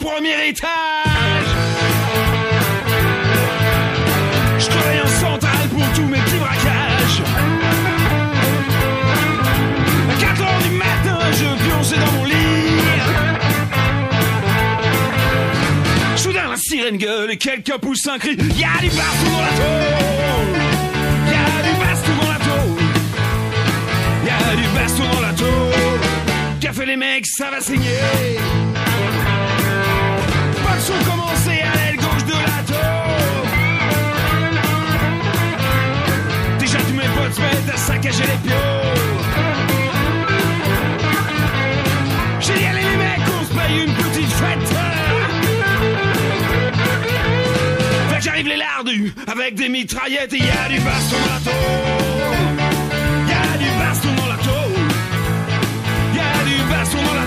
premier étage. Je travaille en centrale pour tous mes petits braquages. À 4 heures du matin, je pionçais dans mon lit. Soudain, la sirène gueule et quelqu'un pousse un cri. Y'a du baston dans la tôle. Y'a du baston dans la tôle. Y'a du baston dans la. Qu'a fait les mecs, ça va saigner. L'aile gauche de la. Déjà tous mes potes se à saccager les pions. J'ai dit allez les mecs, on se paye une petite fête. Fait que j'arrive les lardus avec des mitraillettes et y a du baston dans la tôle. Y du baston dans la tôle. Y a du baston dans la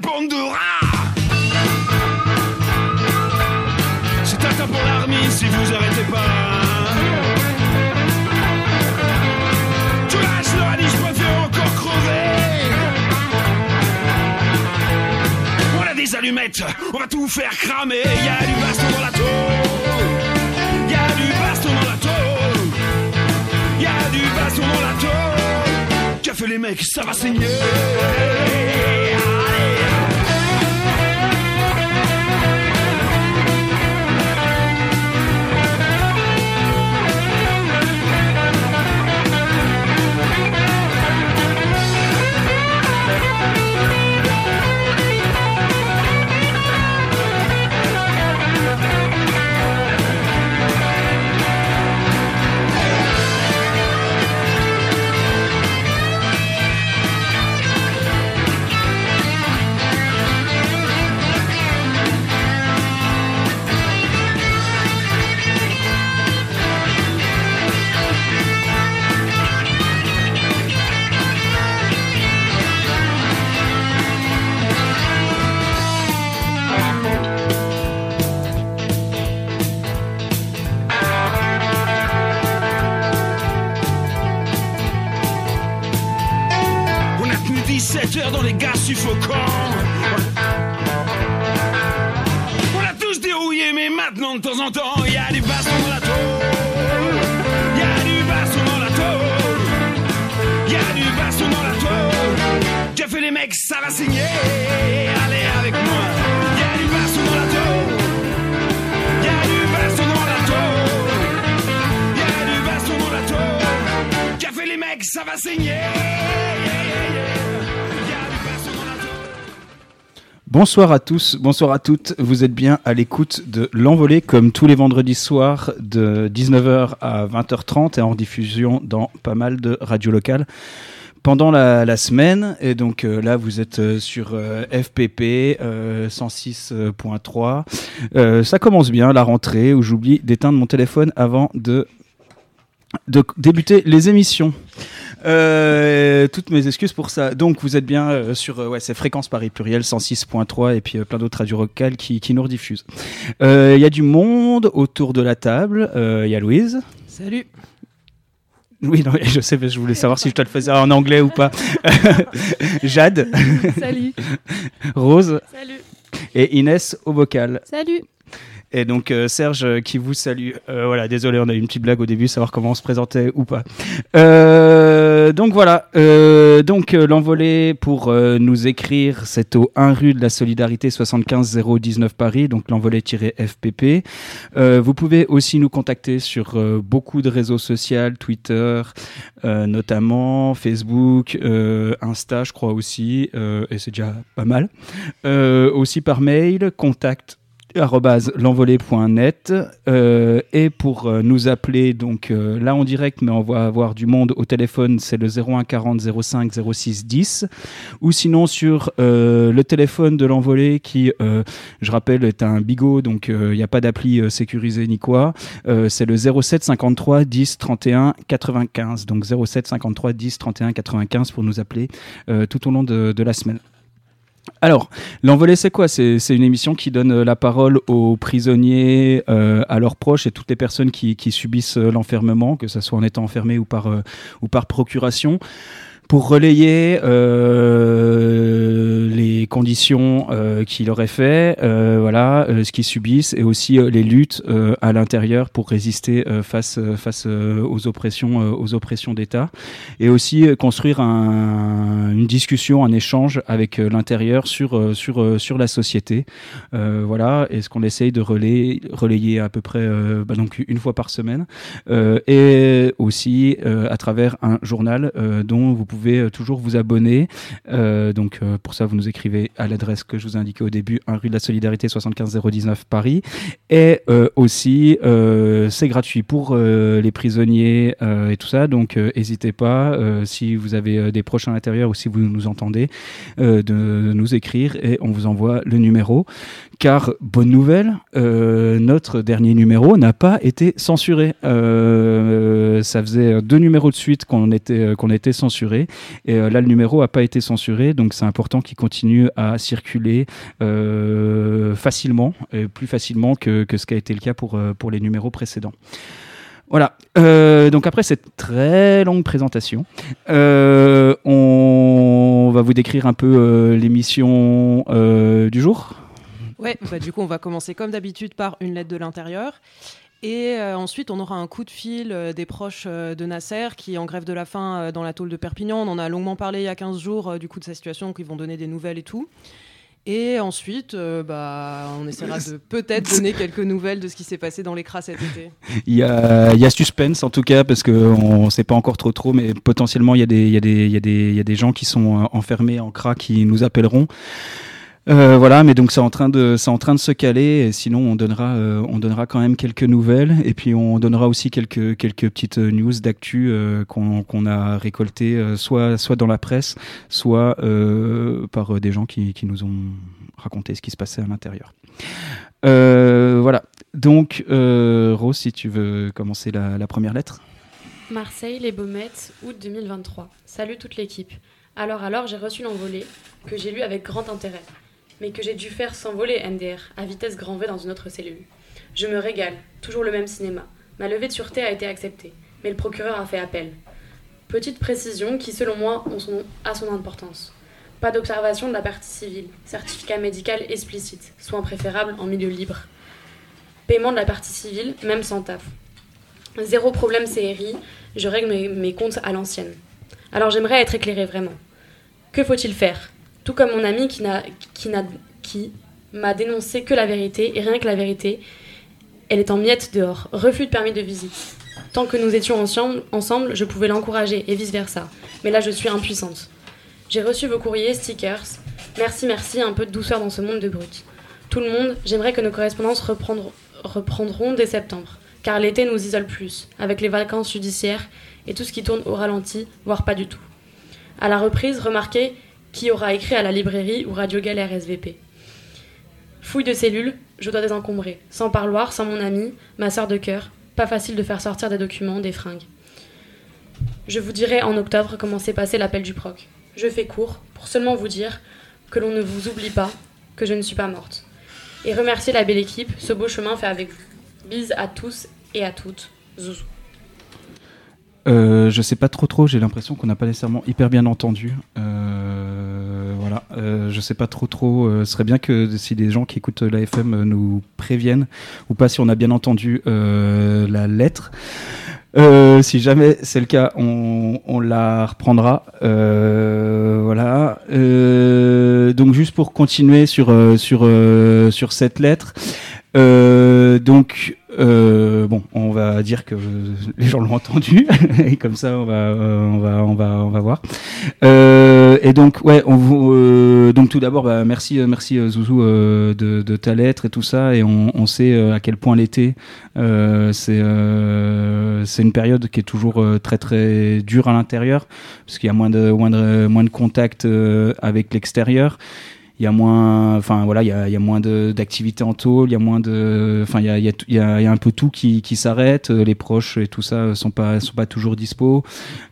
on va tout faire cramer. Y a du baston dans la tôle. Y a du baston dans la tôle. Y a du baston dans la tôle. Fait les mecs, ça va saigner. 17 heures dans les gaz suffocants. On a tous dérouillé, mais maintenant de temps en temps, il y a du baston dans la tôle. Il y a du baston dans la tôle. Il y a du baston dans la tôle. Qu'a fait les mecs, ça va signer. Allez avec moi. Il y a du baston dans la tôle. Il y a du baston dans la tôle. Il y a du baston dans la fait les mecs, ça va saigner. Bonsoir à tous, bonsoir à toutes. Vous êtes bien à l'écoute de L'Envolée, comme tous les vendredis soirs de 19h à 20h30 et en diffusion dans pas mal de radios locales pendant la, semaine. Et donc euh, là, vous êtes euh, sur euh, FPP euh, 106.3. Euh, ça commence bien, la rentrée, où j'oublie d'éteindre mon téléphone avant de, de débuter les émissions. Euh, toutes mes excuses pour ça. Donc, vous êtes bien euh, sur euh, ouais, c'est Fréquence Paris Pluriel 106.3 et puis euh, plein d'autres radios locales qui, qui nous rediffusent. Il y a du monde autour de la table. Il y a Louise. Salut. Oui, non, je sais, mais je voulais savoir si je te le faisais en anglais ou pas. Jade, Salut. Rose Salut. et Inès au vocal. Salut. Et donc euh, Serge euh, qui vous salue. Euh, voilà, désolé, on a eu une petite blague au début, savoir comment on se présentait ou pas. Donc voilà, donc l'envolée pour nous écrire, c'est au 1 rue de la Solidarité 75 019 Paris, donc l'envolée-fpp. Vous pouvez aussi nous contacter sur beaucoup de réseaux sociaux, Twitter notamment, Facebook, Insta, je crois aussi, et c'est déjà pas mal. Aussi par mail, contact l'envolée.net euh, et pour euh, nous appeler donc euh, là en direct mais on va avoir du monde au téléphone c'est le 01 40 05 06 10 ou sinon sur le téléphone de l'envolée qui je rappelle est un bigot donc il n'y a pas d'appli sécurisée ni quoi c'est le 07 53 10 31 95 donc 07 53 10 31 95 pour nous appeler tout au long de la semaine Alors, l'envolée, c'est quoi? C'est une émission qui donne euh, la parole aux prisonniers, euh, à leurs proches et toutes les personnes qui, subissent euh, l'enfermement, que ce soit en étant enfermé ou par procuration, pour relayer euh, les conditions euh, qu'il aurait fait, euh, voilà, euh, ce qu'ils subissent, et aussi euh, les luttes euh, à l'intérieur pour résister face, face aux oppressions, aux oppressions d'État, et aussi construire un- une discussion, un échange avec l'intérieur sur, sur, sur la société. Voilà, et ce qu'on essaye de relayer, relayer à peu près bah, donc une fois par semaine, et aussi à travers un journal dont vous pouvez euh, toujours vous abonner. Euh, donc euh, pour ça, vous nous écrivez à l'adresse que je vous ai indiquée au début, 1 rue de la Solidarité 75 019 Paris. Et aussi, c'est gratuit pour les prisonniers et tout ça. Donc n'hésitez pas, si vous avez des proches à l'intérieur ou si vous nous entendez, de nous écrire et on vous envoie le numéro. Car, bonne nouvelle, notre dernier numéro n'a pas été censuré. Ça faisait deux numéros de suite qu'on était, qu'on était censuré. Et euh, là, le numéro n'a pas été censuré. Donc, c'est important qu'il continue à circuler euh, facilement, plus facilement que, que ce qui a été le cas pour, euh, pour les numéros précédents. Voilà. Donc après cette très longue présentation, on va vous décrire un peu l'émission du jour. Ouais, bah, du coup, on va commencer comme d'habitude par une lettre de l'intérieur. Et euh, ensuite, on aura un coup de fil euh, des proches euh, de Nasser qui est en grève de la faim dans la tôle de Perpignan. On en a longuement parlé il y a 15 jours du coup de sa situation, qu'ils vont donner des nouvelles et tout. Et ensuite, bah, on essaiera de peut-être donner quelques nouvelles de ce qui s'est passé dans l'écras cet été. Il y a, il y a suspense en tout cas parce qu'on ne sait pas encore trop trop, mais potentiellement il y, a des- il y, a des- il y, a des- il y a des gens qui sont enfermés en cras qui nous appelleront. Euh, voilà, mais donc c'est en train de c'est en train de se caler. Sinon, on donnera euh, on donnera quand même quelques nouvelles et puis on donnera aussi quelques quelques petites euh, news d'actu qu'on a récoltées soit soit dans la presse, soit par des gens qui, qui nous ont raconté ce qui se passait à l'intérieur. Voilà. Donc, Rose, si tu veux commencer la, la première lettre. Marseille, les Baumettes, août 2023. Salut toute l'équipe. Alors alors, j'ai reçu l'envolée, que j'ai lu avec grand intérêt, mais que j'ai dû faire s'envoler NDR, à vitesse grand V dans une autre cellule. Je me régale, toujours le même cinéma. Ma levée de sûreté a été acceptée, mais le procureur a fait appel. Petite précision qui, selon moi, a son importance. Pas d'observation de la partie civile, certificat médical explicite, soins préférables en milieu libre. Paiement de la partie civile, même sans taf. Zéro problème CRI, je règle mes, mes comptes à l'ancienne. Alors j'aimerais être éclairée vraiment. Que faut-il faire? Tout comme mon ami qui m'a dénoncé que la vérité et rien que la vérité, elle est en miettes dehors. Refus de permis de visite. Tant que nous étions ensemble, je pouvais l'encourager et vice versa. Mais là je suis impuissante. J'ai reçu vos courriers, stickers. Merci, merci, un peu de douceur dans ce monde de brut. Tout le monde, j'aimerais que nos correspondances reprendront, reprendront dès septembre. Car l'été nous isole plus, avec les vacances judiciaires et tout ce qui tourne au ralenti, voire pas du tout. À la reprise, remarquez qui aura écrit à la librairie ou Radio Galère SVP. Fouille de cellules, je dois désencombrer. Sans parloir, sans mon ami, ma sœur de cœur, pas facile de faire sortir des documents, des fringues. Je vous dirai en octobre comment s'est passé l'appel du proc. Je fais court pour seulement vous dire que l'on ne vous oublie pas, que je ne suis pas morte. Et remercier la belle équipe, ce beau chemin fait avec vous. Bise à tous et à toutes. Zouzou. Euh, je sais pas trop trop, j'ai l'impression qu'on n'a pas nécessairement hyper bien entendu. Euh, voilà, euh, je sais pas trop trop. euh, ce serait bien que si des gens qui écoutent la FM euh, nous préviennent ou pas si on a bien entendu euh, la lettre. Euh, si jamais c'est le cas, on, on la reprendra. Euh, voilà. Euh, donc juste pour continuer sur euh, sur euh, sur cette lettre. Euh, donc euh, bon, on va dire que les gens l'ont entendu et comme ça on va euh, on va on va on va voir. Euh, et donc ouais, on vous donc tout d'abord bah, merci merci Zouzou de, ta lettre et tout ça et on, on sait à quel point l'été c'est c'est une période qui est toujours très très dure à l'intérieur parce qu'il y a moins de moins de moins de contact avec l'extérieur. Il y a moins, enfin voilà, il y a, il y a moins de- d'activité en tôle, il y a moins de, enfin il y a, un peu tout qui, qui s'arrête, euh, les proches et tout ça euh, sont pas sont pas toujours dispo,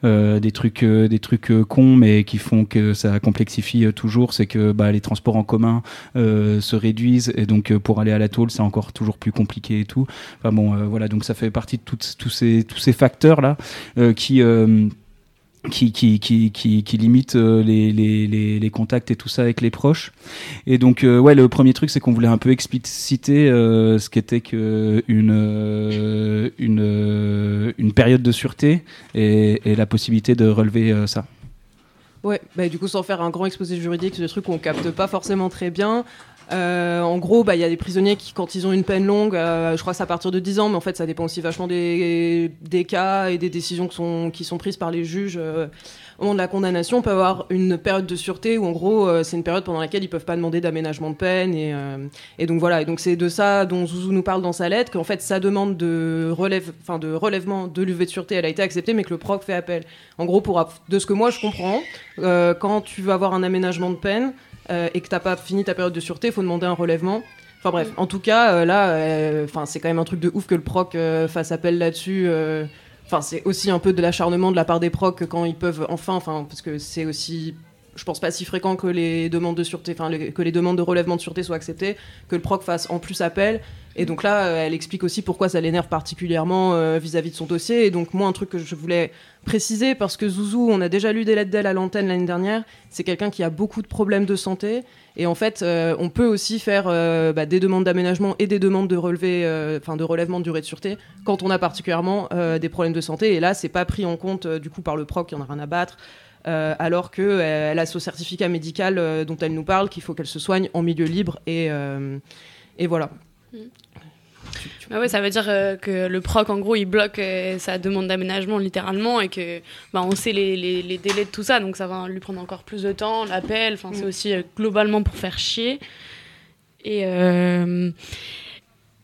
Euh, des trucs des trucs cons mais qui font que ça complexifie toujours, c'est que bah, les transports en commun se réduisent. Et donc pour aller à la tôle c'est encore toujours plus compliqué et tout. Enfin bon voilà donc ça fait partie de tous ces tous ces facteurs là qui qui, qui, qui, qui, limite euh, les, les, les, contacts et tout ça avec les proches. Et donc, euh, ouais, le premier truc, c'est qu'on voulait un peu expliciter euh, ce qu'était que une, euh, une, une période de sûreté et, la possibilité de relever ça. Ouais, bah, du coup, sans faire un grand exposé juridique, c'est des trucs qu'on capte pas forcément très bien. Euh, en gros, bah, il y a des prisonniers qui, quand ils ont une peine longue, euh, je crois que c'est à partir de 10 ans, mais en fait, ça dépend aussi vachement des, cas et des décisions qui sont, qui sont prises par les juges euh, au moment de la condamnation. On peut avoir une période de sûreté où, en gros, c'est une période pendant laquelle ils peuvent pas demander d'aménagement de peine. Et, donc voilà, et donc c'est de ça dont Zouzou nous parle dans sa lettre, qu'en fait, sa demande de, relève, de relèvement de l'UV de sûreté, elle a été acceptée, mais que le proc fait appel. En gros, pour, de ce que moi je comprends, quand tu veux avoir un aménagement de peine euh, et que t'as pas fini ta période de sûreté, il faut demander un relèvement. Enfin bref, en tout cas, euh, là, euh, enfin c'est quand même un truc de ouf que le proc fasse appel là-dessus. Enfin, c'est aussi un peu de l'acharnement de la part des procs quand ils peuvent enfin, enfin, parce que c'est aussi, je pense pas si fréquent que les demandes de de relèvement de sûreté soient acceptées, que le proc fasse en plus appel. Et donc là, euh, elle explique aussi pourquoi ça l'énerve particulièrement euh, vis-à-vis de son dossier. Et donc moi, un truc que je voulais préciser, parce que Zouzou, on a déjà lu des lettres d'elle à l'antenne l'année dernière, c'est quelqu'un qui a beaucoup de problèmes de santé. Et en fait, euh, on peut aussi faire bah, des demandes d'aménagement et des demandes de de relèvement de durée de sûreté quand on a particulièrement des problèmes de santé. Et là, c'est pas pris en compte du coup par le proc, il y en a rien à battre. Euh, alors que euh, elle a son certificat médical euh, dont elle nous parle, qu'il faut qu'elle se soigne en milieu libre et et voilà. Ouais, ça veut dire euh, que le proc, en gros, il bloque euh, sa demande d'aménagement littéralement et que bah, on sait les, les- les délais de tout ça, donc ça va lui prendre encore plus de temps, l'appel, enfin c'est Mm. aussi euh, globalement pour faire chier. Et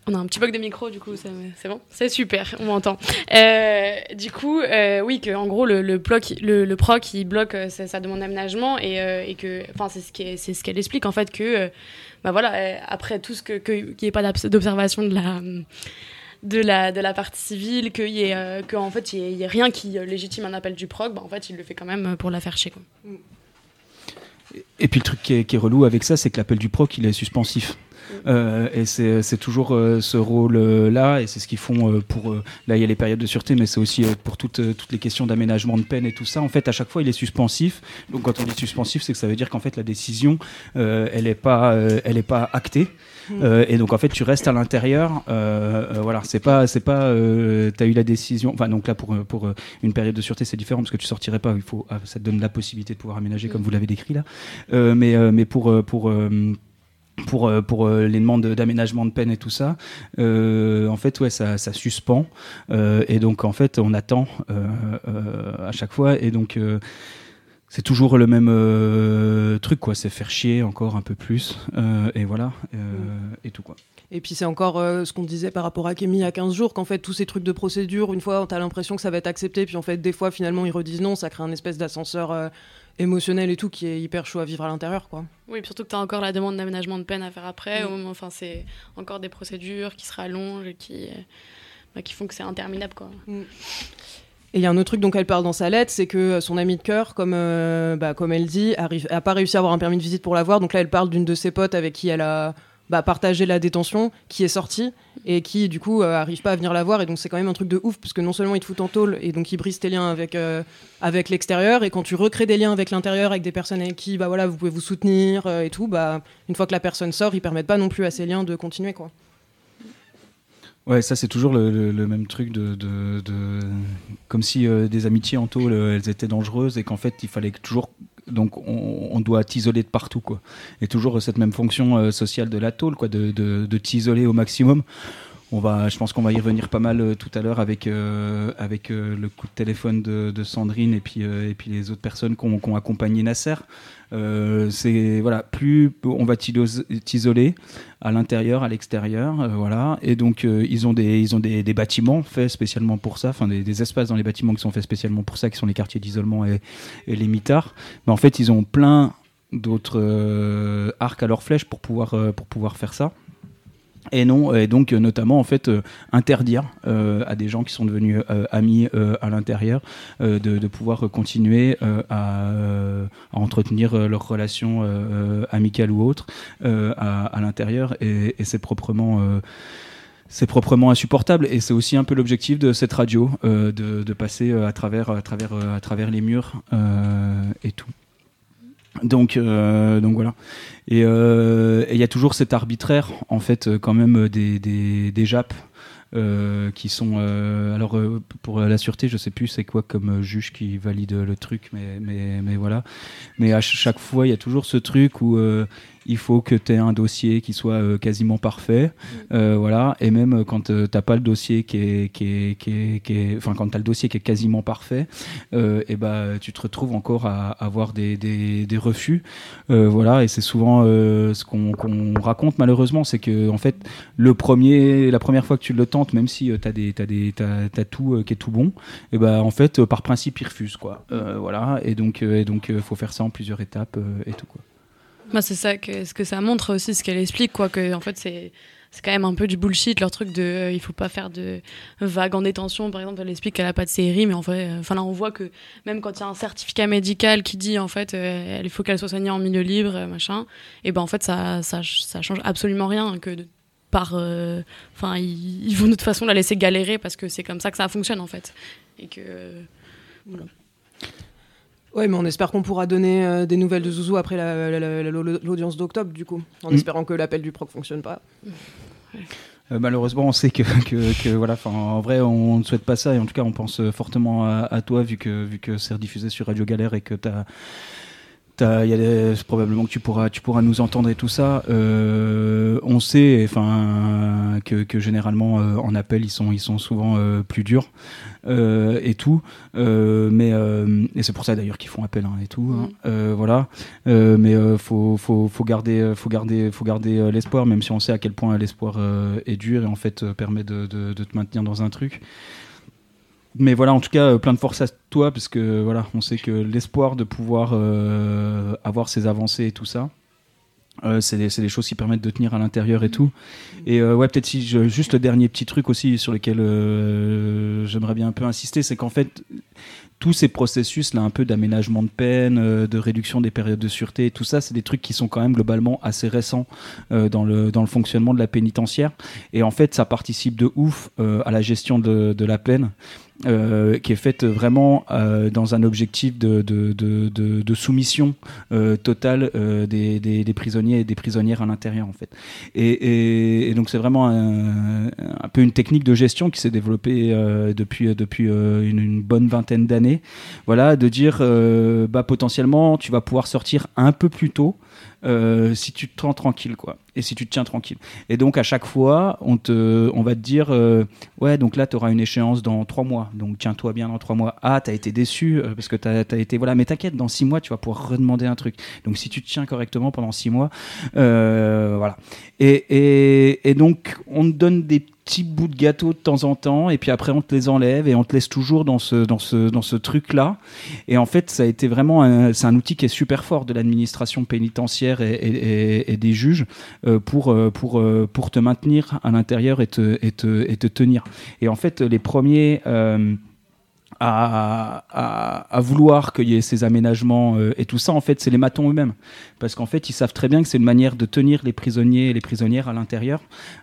on a un petit bug de micro, du coup, c'est bon C'est super, on m'entend. Euh, du coup, euh, oui, que en gros, le, bloc, le, proc, il bloque euh, sa, sa demande d'aménagement et, euh, que, enfin, c'est ce qu'elle explique, en fait, que, bah voilà, après tout ce qu'il n'y ait pas d'observation de la de la, de la partie civile, qu'il y ait, qu'en fait, il y ait- rien qui légitime un appel du proc, bah, en fait, il le fait quand même pour la faire chier. Quoi. Et puis le truc qui est relou avec ça, c'est que l'appel du proc, il est suspensif. Euh, et c'est toujours euh, ce rôle-là, et c'est ce qu'ils font euh, pour. là, il y a les périodes de sûreté, mais c'est aussi pour toutes, toutes les questions d'aménagement de peine et tout ça. En fait, à chaque fois, il est suspensif. Donc, quand on dit suspensif, c'est que ça veut dire qu'en fait, la décision, elle n'est pas, elle est pas actée. Euh, et donc, en fait, tu restes à l'intérieur. Euh, euh, voilà, c'est pas, c'est pas. T'as eu la décision. Enfin, donc là, pour pour une période de sûreté, c'est différent parce que tu sortirais pas. Il faut, ah, ça te donne la possibilité de pouvoir aménager, comme vous l'avez décrit là. Mais mais pour pour pour, euh, euh, les demandes d'aménagement de peine et tout ça, euh, en fait, ouais, ça, suspend. Et donc, en fait, on attend à chaque fois. Et donc, c'est toujours le même truc, quoi. C'est faire chier encore un peu plus. Et voilà. Et tout, quoi. Et puis c'est encore ce qu'on disait par rapport à Kémy il y a 15 jours, qu'en fait tous ces trucs de procédure, une fois t'as l'impression que ça va être accepté, puis en fait des fois finalement ils redisent non, ça crée un espèce d'ascenseur émotionnel et tout qui est hyper chaud à vivre à l'intérieur quoi. Oui, surtout que tu as encore la demande d'aménagement de peine à faire après. Mm. au moment- Enfin, c'est encore des procédures qui se rallongent et qui, euh, bah, qui font que c'est interminable. Quoi. Et il y a un autre truc dont elle parle dans sa lettre, c'est que euh, son amie de cœur, comme, euh, bah, comme elle dit, arrive, a pas réussi à avoir un permis de visite pour la voir. Donc là, elle parle d'une de ses potes avec qui elle a bah, partagé la détention, qui est sortie et qui, du coup, euh, arrive pas à venir la voir. Et donc, c'est quand même un truc de ouf, parce que non seulement il te fout en tôle et donc il brise tes liens avec, euh, avec l'extérieur. Et quand tu recrées des liens avec l'intérieur, avec des personnes avec qui bah, voilà, vous pouvez vous soutenir euh, et tout, bah, une fois que la personne sort, ils permettent pas non plus à ces liens de continuer. Quoi. Ouais, ça c'est toujours le, même truc de, de, de- comme si euh, des amitiés en tôle elles étaient dangereuses et qu'en fait il fallait toujours donc on, doit t'isoler de partout quoi. Et toujours cette même fonction euh, sociale de la quoi, de, de t'isoler au maximum. On va, je pense qu'on va y revenir pas mal euh, tout à l'heure avec euh, avec euh, le coup de téléphone de, Sandrine et puis et puis les autres personnes qui ont, accompagné Nasser. C'est voilà, plus on va t'iso- t'isoler à l'intérieur, à l'extérieur, voilà. Et donc ils ont des ils ont des, des bâtiments faits spécialement pour ça, enfin des, espaces dans les bâtiments qui sont faits spécialement pour ça, qui sont les quartiers d'isolement et, et les mitards. Mais en fait ils ont plein d'autres arcs à leur flèche pour pouvoir, pour pouvoir faire ça. Et non, et donc notamment en fait euh, interdire euh, à des gens qui sont devenus euh, amis à l'intérieur de, pouvoir continuer à, entretenir leurs relations amicales ou autres à, l'intérieur. Et, c'est proprement c'est proprement insupportable. Et c'est aussi un peu l'objectif de cette radio de, de passer à travers à travers à travers les murs et tout donc euh, donc voilà. Et euh, et il y a toujours cet arbitraire en fait euh, quand même euh, des des, des JAP euh, qui sont alors pour la sûreté je sais plus c'est quoi comme juge qui valide le truc mais mais mais voilà. Mais à ch- chaque fois il y a toujours ce truc où il faut que tu aies un dossier qui soit euh, quasiment parfait. Euh, voilà. Et même euh, quand euh, t'as pas le dossier qui est qui est qui est, qui est- enfin quand t'as le dossier qui est quasiment parfait et ben tu te retrouves encore à avoir des, des, des refus. Voilà. Et c'est souvent ce qu'on raconte malheureusement. C'est que en fait le premier la première fois que tu le tentes même si euh, t'as des t'as, t'as tout qui est tout bon et ben en fait par principe ils refusent quoi. Voilà. Et donc et donc faut faire ça en plusieurs étapes et tout quoi Moi, c'est ça que ce que ça montre aussi, ce qu'elle explique, quoi, que en fait c'est c'est quand même un peu du bullshit leur truc de euh, il faut pas faire de vagues en détention. Par exemple elle explique qu'elle a pas de série mais en vrai euh, enfin là on voit que même quand il y a un certificat médical qui dit en fait euh, il faut qu'elle soit soignée en milieu libre euh, machin et ben en fait ça ça, ça change absolument rien que par euh, enfin ils, ils vont de toute façon la laisser galérer parce que c'est comme ça que ça fonctionne en fait. Et que euh, Ouais, mais on espère qu'on pourra donner euh, des nouvelles de Zouzou après la- la- la- la- l'audience d'octobre, du coup. En Mm. espérant que l'appel du proc fonctionne pas. Euh, malheureusement, on sait que, que, que voilà, en vrai, on ne souhaite pas ça et en tout cas, on pense euh, fortement à, à toi vu que vu que c'est rediffusé sur Radio Galère et que t'as T'as- il y a des- probablement que tu pourras, tu pourras nous entendre et tout ça. Euh, on sait, enfin, que, que généralement euh, en appel ils sont, ils sont souvent euh, plus durs et tout. Mais et c'est pour ça d'ailleurs qu'ils font appel hein, et tout. hein. Euh, voilà. Mais faut, faut, faut garder, faut garder, faut garder l'espoir, même si on sait à quel point l'espoir est dur et en fait permet de, de, de te maintenir dans un truc. Mais voilà, en tout cas, euh, plein de force à toi, parce que voilà, on sait que l'espoir de pouvoir euh, avoir ces avancées et tout ça, euh, c'est des, choses qui permettent de tenir à l'intérieur et tout. Et euh, ouais, peut-être si juste le dernier petit truc aussi sur lequel euh, j'aimerais bien un peu insister, c'est qu'en fait, tous ces processus là, un peu d'aménagement de peine, de réduction des périodes de sûreté, tout ça, c'est des trucs qui sont quand même globalement assez récents dans, le, dans le fonctionnement de la pénitentiaire. Et en fait, ça participe de ouf à la gestion de la peine. Euh, qui est faite vraiment euh, dans un objectif de, soumission euh, totale des, prisonniers et des prisonnières à l'intérieur en fait. Et, donc c'est vraiment un, peu une technique de gestion qui s'est développée depuis, une, bonne vingtaine d'années. Voilà, de dire bah, potentiellement tu vas pouvoir sortir un peu plus tôt euh, si tu te rends tranquille quoi. Et si tu te tiens tranquille. Et donc à chaque fois on te on va te dire euh, ouais donc là tu auras une échéance dans trois mois. Donc tiens-toi bien dans trois mois. Ah t'as été déçu euh, parce que t'as as été voilà. Mais t'inquiète dans six mois tu vas pouvoir redemander un truc. Donc si tu te tiens correctement pendant six mois voilà. Et, et, et donc on te donne des petits bouts de gâteau de temps en temps et puis après on te les enlève et on te laisse toujours dans ce dans ce dans ce truc là et en fait ça a été vraiment c'est un outil qui est super fort de l'administration pénitentiaire et des juges euh, pour euh, pour euh, pour te maintenir à l'intérieur et te et te et te tenir. Et en fait les premiers euh, à, vouloir qu'il y ait ces aménagements euh, et tout ça, en fait, c'est les matons eux-mêmes. Parce qu'en fait, ils savent très bien que c'est une manière de tenir les prisonniers et les prisonnières à l'intérieur.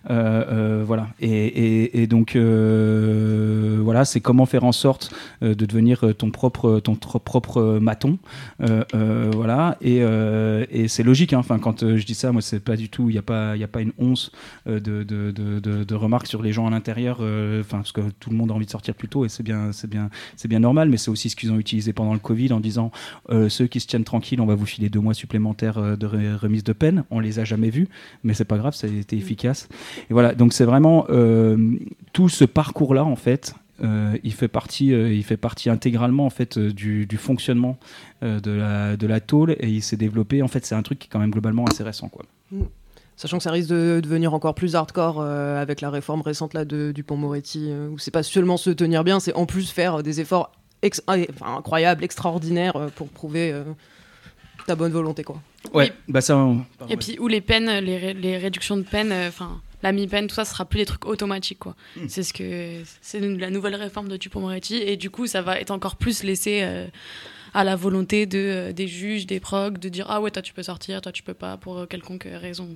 Euh, euh, voilà. Et, donc, voilà, c'est comment faire en sorte de devenir ton propre, ton propre maton. Voilà. Et, c'est logique. hein. Enfin, quand je dis ça, moi, c'est pas du tout. Il n'y a pas, il a pas une once de, de, de, remarques sur les gens à l'intérieur. Enfin, parce que tout le monde a envie de sortir plus tôt et c'est bien, c'est bien, c'est bien normal. Mais c'est aussi ce qu'ils ont utilisé pendant le Covid en disant euh, ceux qui se tiennent tranquilles, on va vous filer deux mois supplémentaires euh, de re- remise de peine. On les a jamais vus, mais c'est pas grave, ça a été efficace. Et voilà. Donc c'est vraiment euh, tout ce parcours-là en fait. euh, il fait partie, euh, il fait partie intégralement en fait euh, du, du fonctionnement de la de la tôle et il s'est développé. En fait, c'est un truc qui est quand même globalement assez récent quoi. Sachant que ça risque de devenir encore plus hardcore euh, avec la réforme récente là de Dupont-Moretti, euh, où c'est pas seulement se tenir bien, c'est en plus faire des efforts ex- ah, enfin, incroyables, extraordinaires euh, pour prouver euh, ta bonne volonté quoi. Ouais, Oui. bah ça. on- pardon, Et puis, ou les peines, les, ré- les réductions de peine, euh, enfin, la mi-peine, tout ça, ce sera plus des trucs automatiques, quoi. Mm. C'est ce que c'est la nouvelle réforme de Dupond-Moretti, et du coup, ça va être encore plus laissé euh, à la volonté de, euh, des juges, des procs, de dire ah ouais, toi tu peux sortir, toi tu peux pas, pour quelconque raison.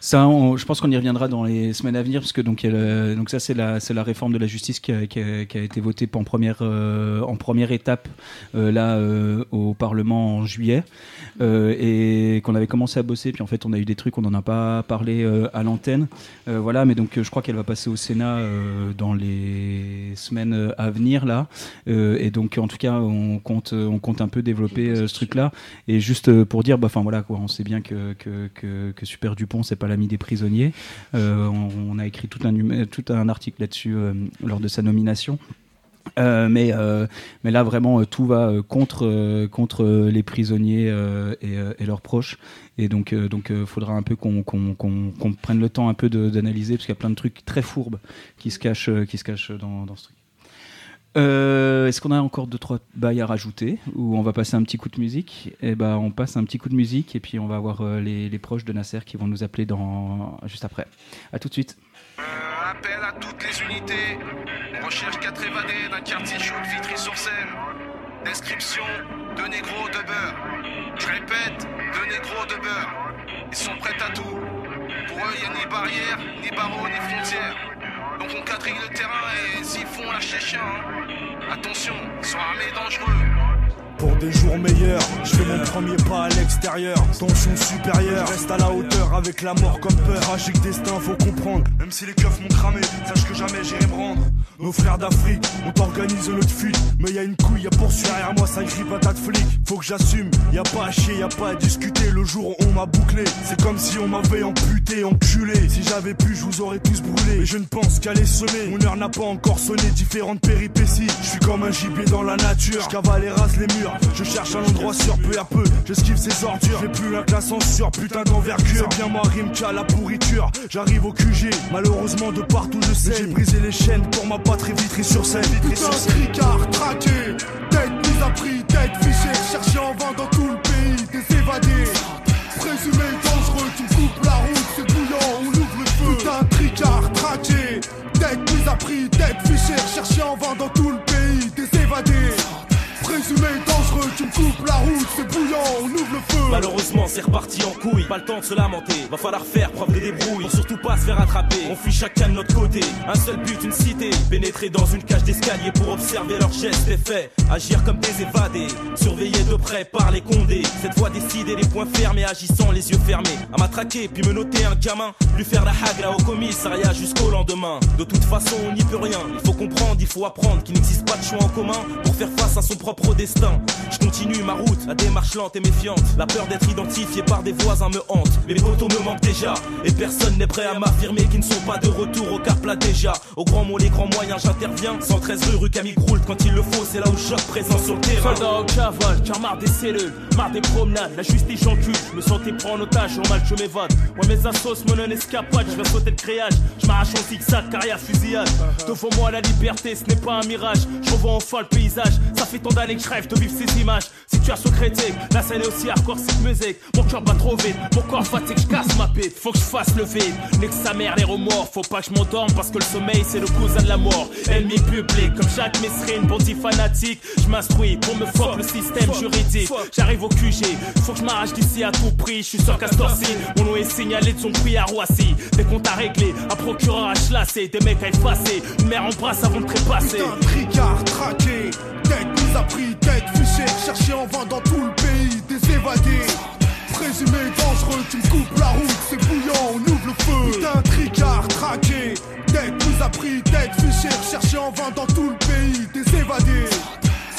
Ça, je pense qu'on y reviendra dans les semaines à venir, parce que donc, ça c'est la, réforme de la justice qui a, été votée en première, euh, étape euh, là euh, au Parlement en juillet, et qu'on avait commencé à bosser. Puis en fait, on a eu des trucs, on n'en a pas parlé à l'antenne, voilà. Mais donc, je crois qu'elle va passer au Sénat dans les semaines à venir là, et donc en tout cas, on compte, on compte un peu développer ce truc-là. Et juste pour dire, bah, enfin voilà, quoi, on sait bien que, que, que, que Super Dupont, c'est pas l'ami des prisonniers. Euh, on, a écrit tout un, tout un article là-dessus euh, lors de sa nomination. Euh, mais, mais là, vraiment, tout va contre, contre les prisonniers et, leurs proches. Et donc, il donc, faudra un peu qu'on prenne le temps un peu d'analyser, parce qu'il y a plein de trucs très fourbes qui se cachent, qui se cachent dans ce truc. Euh, Est-ce qu'on a encore deux trois bails à rajouter ou on va passer un petit coup de musique? Et ben on passe un petit coup de musique et puis on va voir euh, les, proches de Nasser qui vont nous appeler dans juste après. À tout de suite. Euh, appel à toutes les unités. On recherche quatre évadés d'un quartier chaud de Vitry-sur-Seine. Description deux négros de beurre. Je répète, deux négros de beurre. Ils sont prêts à tout. Pour eux, y a ni barrière, ni barreaux, ni frontières. Donc on quadrille le terrain et s'ils font lâcher chien, hein. attention, ils sont armés dangereux. Pour des jours meilleurs, je fais mon premier pas à l'extérieur. Tension supérieure, reste à la hauteur avec la mort comme peur. Tragique destin, faut comprendre. Même si les keufs m'ont cramé, sache que jamais j'irai me rendre. Nos frères d'Afrique, on t'organise notre fuite. Mais y a une couille à poursuivre derrière moi, ça crie pas tas de flics. Faut que j'assume, y a pas à chier, y a pas à discuter. Le jour où on m'a bouclé, c'est comme si on m'avait amputé, enculé. Si j'avais pu, je vous aurais tous brûlé. Mais je ne pense qu'à les semer. Mon heure n'a pas encore sonné, différentes péripéties. Je suis comme un gibier dans la nature. Je rase les murs. Je cherche un endroit sûr, peu à peu. J'esquive ces ordures. J'ai plus la classe en sur, putain d'envergure. C'est bien moi, rime qu'à la pourriture. J'arrive au QG, malheureusement de partout je sais. J'ai brisé les chaînes pour ma patrie vitry sur scène. Putain, tricard, traqué, tête mise à prix, tête fichée, cherché en vain dans tout le pays, des évadés. Présumé dangereux, tu coupes la route, c'est bouillant, on ouvre le feu. Putain, tricard, traqué, tête mise à prix, tête fichée, cherché en vain dans tout le pays. Présumé dangereux, tu me coupes la route, c'est bouillant, on ouvre le feu. Malheureusement, c'est reparti en couille. Pas le temps de se lamenter. Va falloir faire preuve de débrouille. Pour surtout pas se faire attraper. On fuit chacun de notre côté. Un seul but, une cité. Pénétrer dans une cage d'escalier pour observer leurs gestes et faits. Agir comme des évadés. Surveillés de près par les condés. Cette fois décider les points fermés, agissant les yeux fermés. À matraquer, puis me noter un gamin. Lui faire la hagra au commissariat jusqu'au lendemain. De toute façon, on n'y peut rien. Il faut comprendre, il faut apprendre qu'il n'existe pas de choix en commun pour faire face à son propre destin. Je continue ma route, la démarche lente et méfiante. La peur d'être identifié par des voisins me hante. Mes potos me manquent déjà. Et personne n'est prêt à m'affirmer qu'ils ne sont pas de retour au car plat déjà. Au grand mot, les grands moyens, j'interviens. 113 rue, rue Camille Groult, quand il le faut, c'est là où je présent sur le terrain. Soldat au cavale, car marre des cellules, marre des promenades, la justice j'encule, je me sentais pris en otage, normal je m'évade. Moi mes assos, mon non escapade, je vais sauter le créage, je m'arrache en zigzag, carrière fusillade. Devant moi la liberté, ce n'est pas un mirage, je revois enfin le paysage, ça fait tant d'années que je rêve de vivre ces images. Situation critique, la scène est aussi hardcore, cette musique, mon cœur bat trop vite, mon corps fatigue, je casse ma pite, faut que je fasse le vide. Nique sa mère, les remords, faut pas que je m'endorme parce que le sommeil c'est le cousin de la mort. Ennemi public, comme Jacques Messrine, bandit fanatique, je m'instruis pour me fuck le système juridique. J'arrive au QG, faut que je m'arrache d'ici à tout prix, je suis sur Castorcy, mon nom est signalé de son prix à Roissy. Des comptes à régler, un procureur à chlasser, des mecs à effacer, une mère en brasse avant de trépasser. Putain, tricard, traqué, tête mise à prix, tête fichée, cherché en vain dans tout le pays, des évadés. Présumé dangereux, tu me coupes la route, c'est bouillant, on ouvre le feu. Putain, tricard, traqué, tête mise à prix, tête fichée, cherché en vain dans tout le pays, des évadés.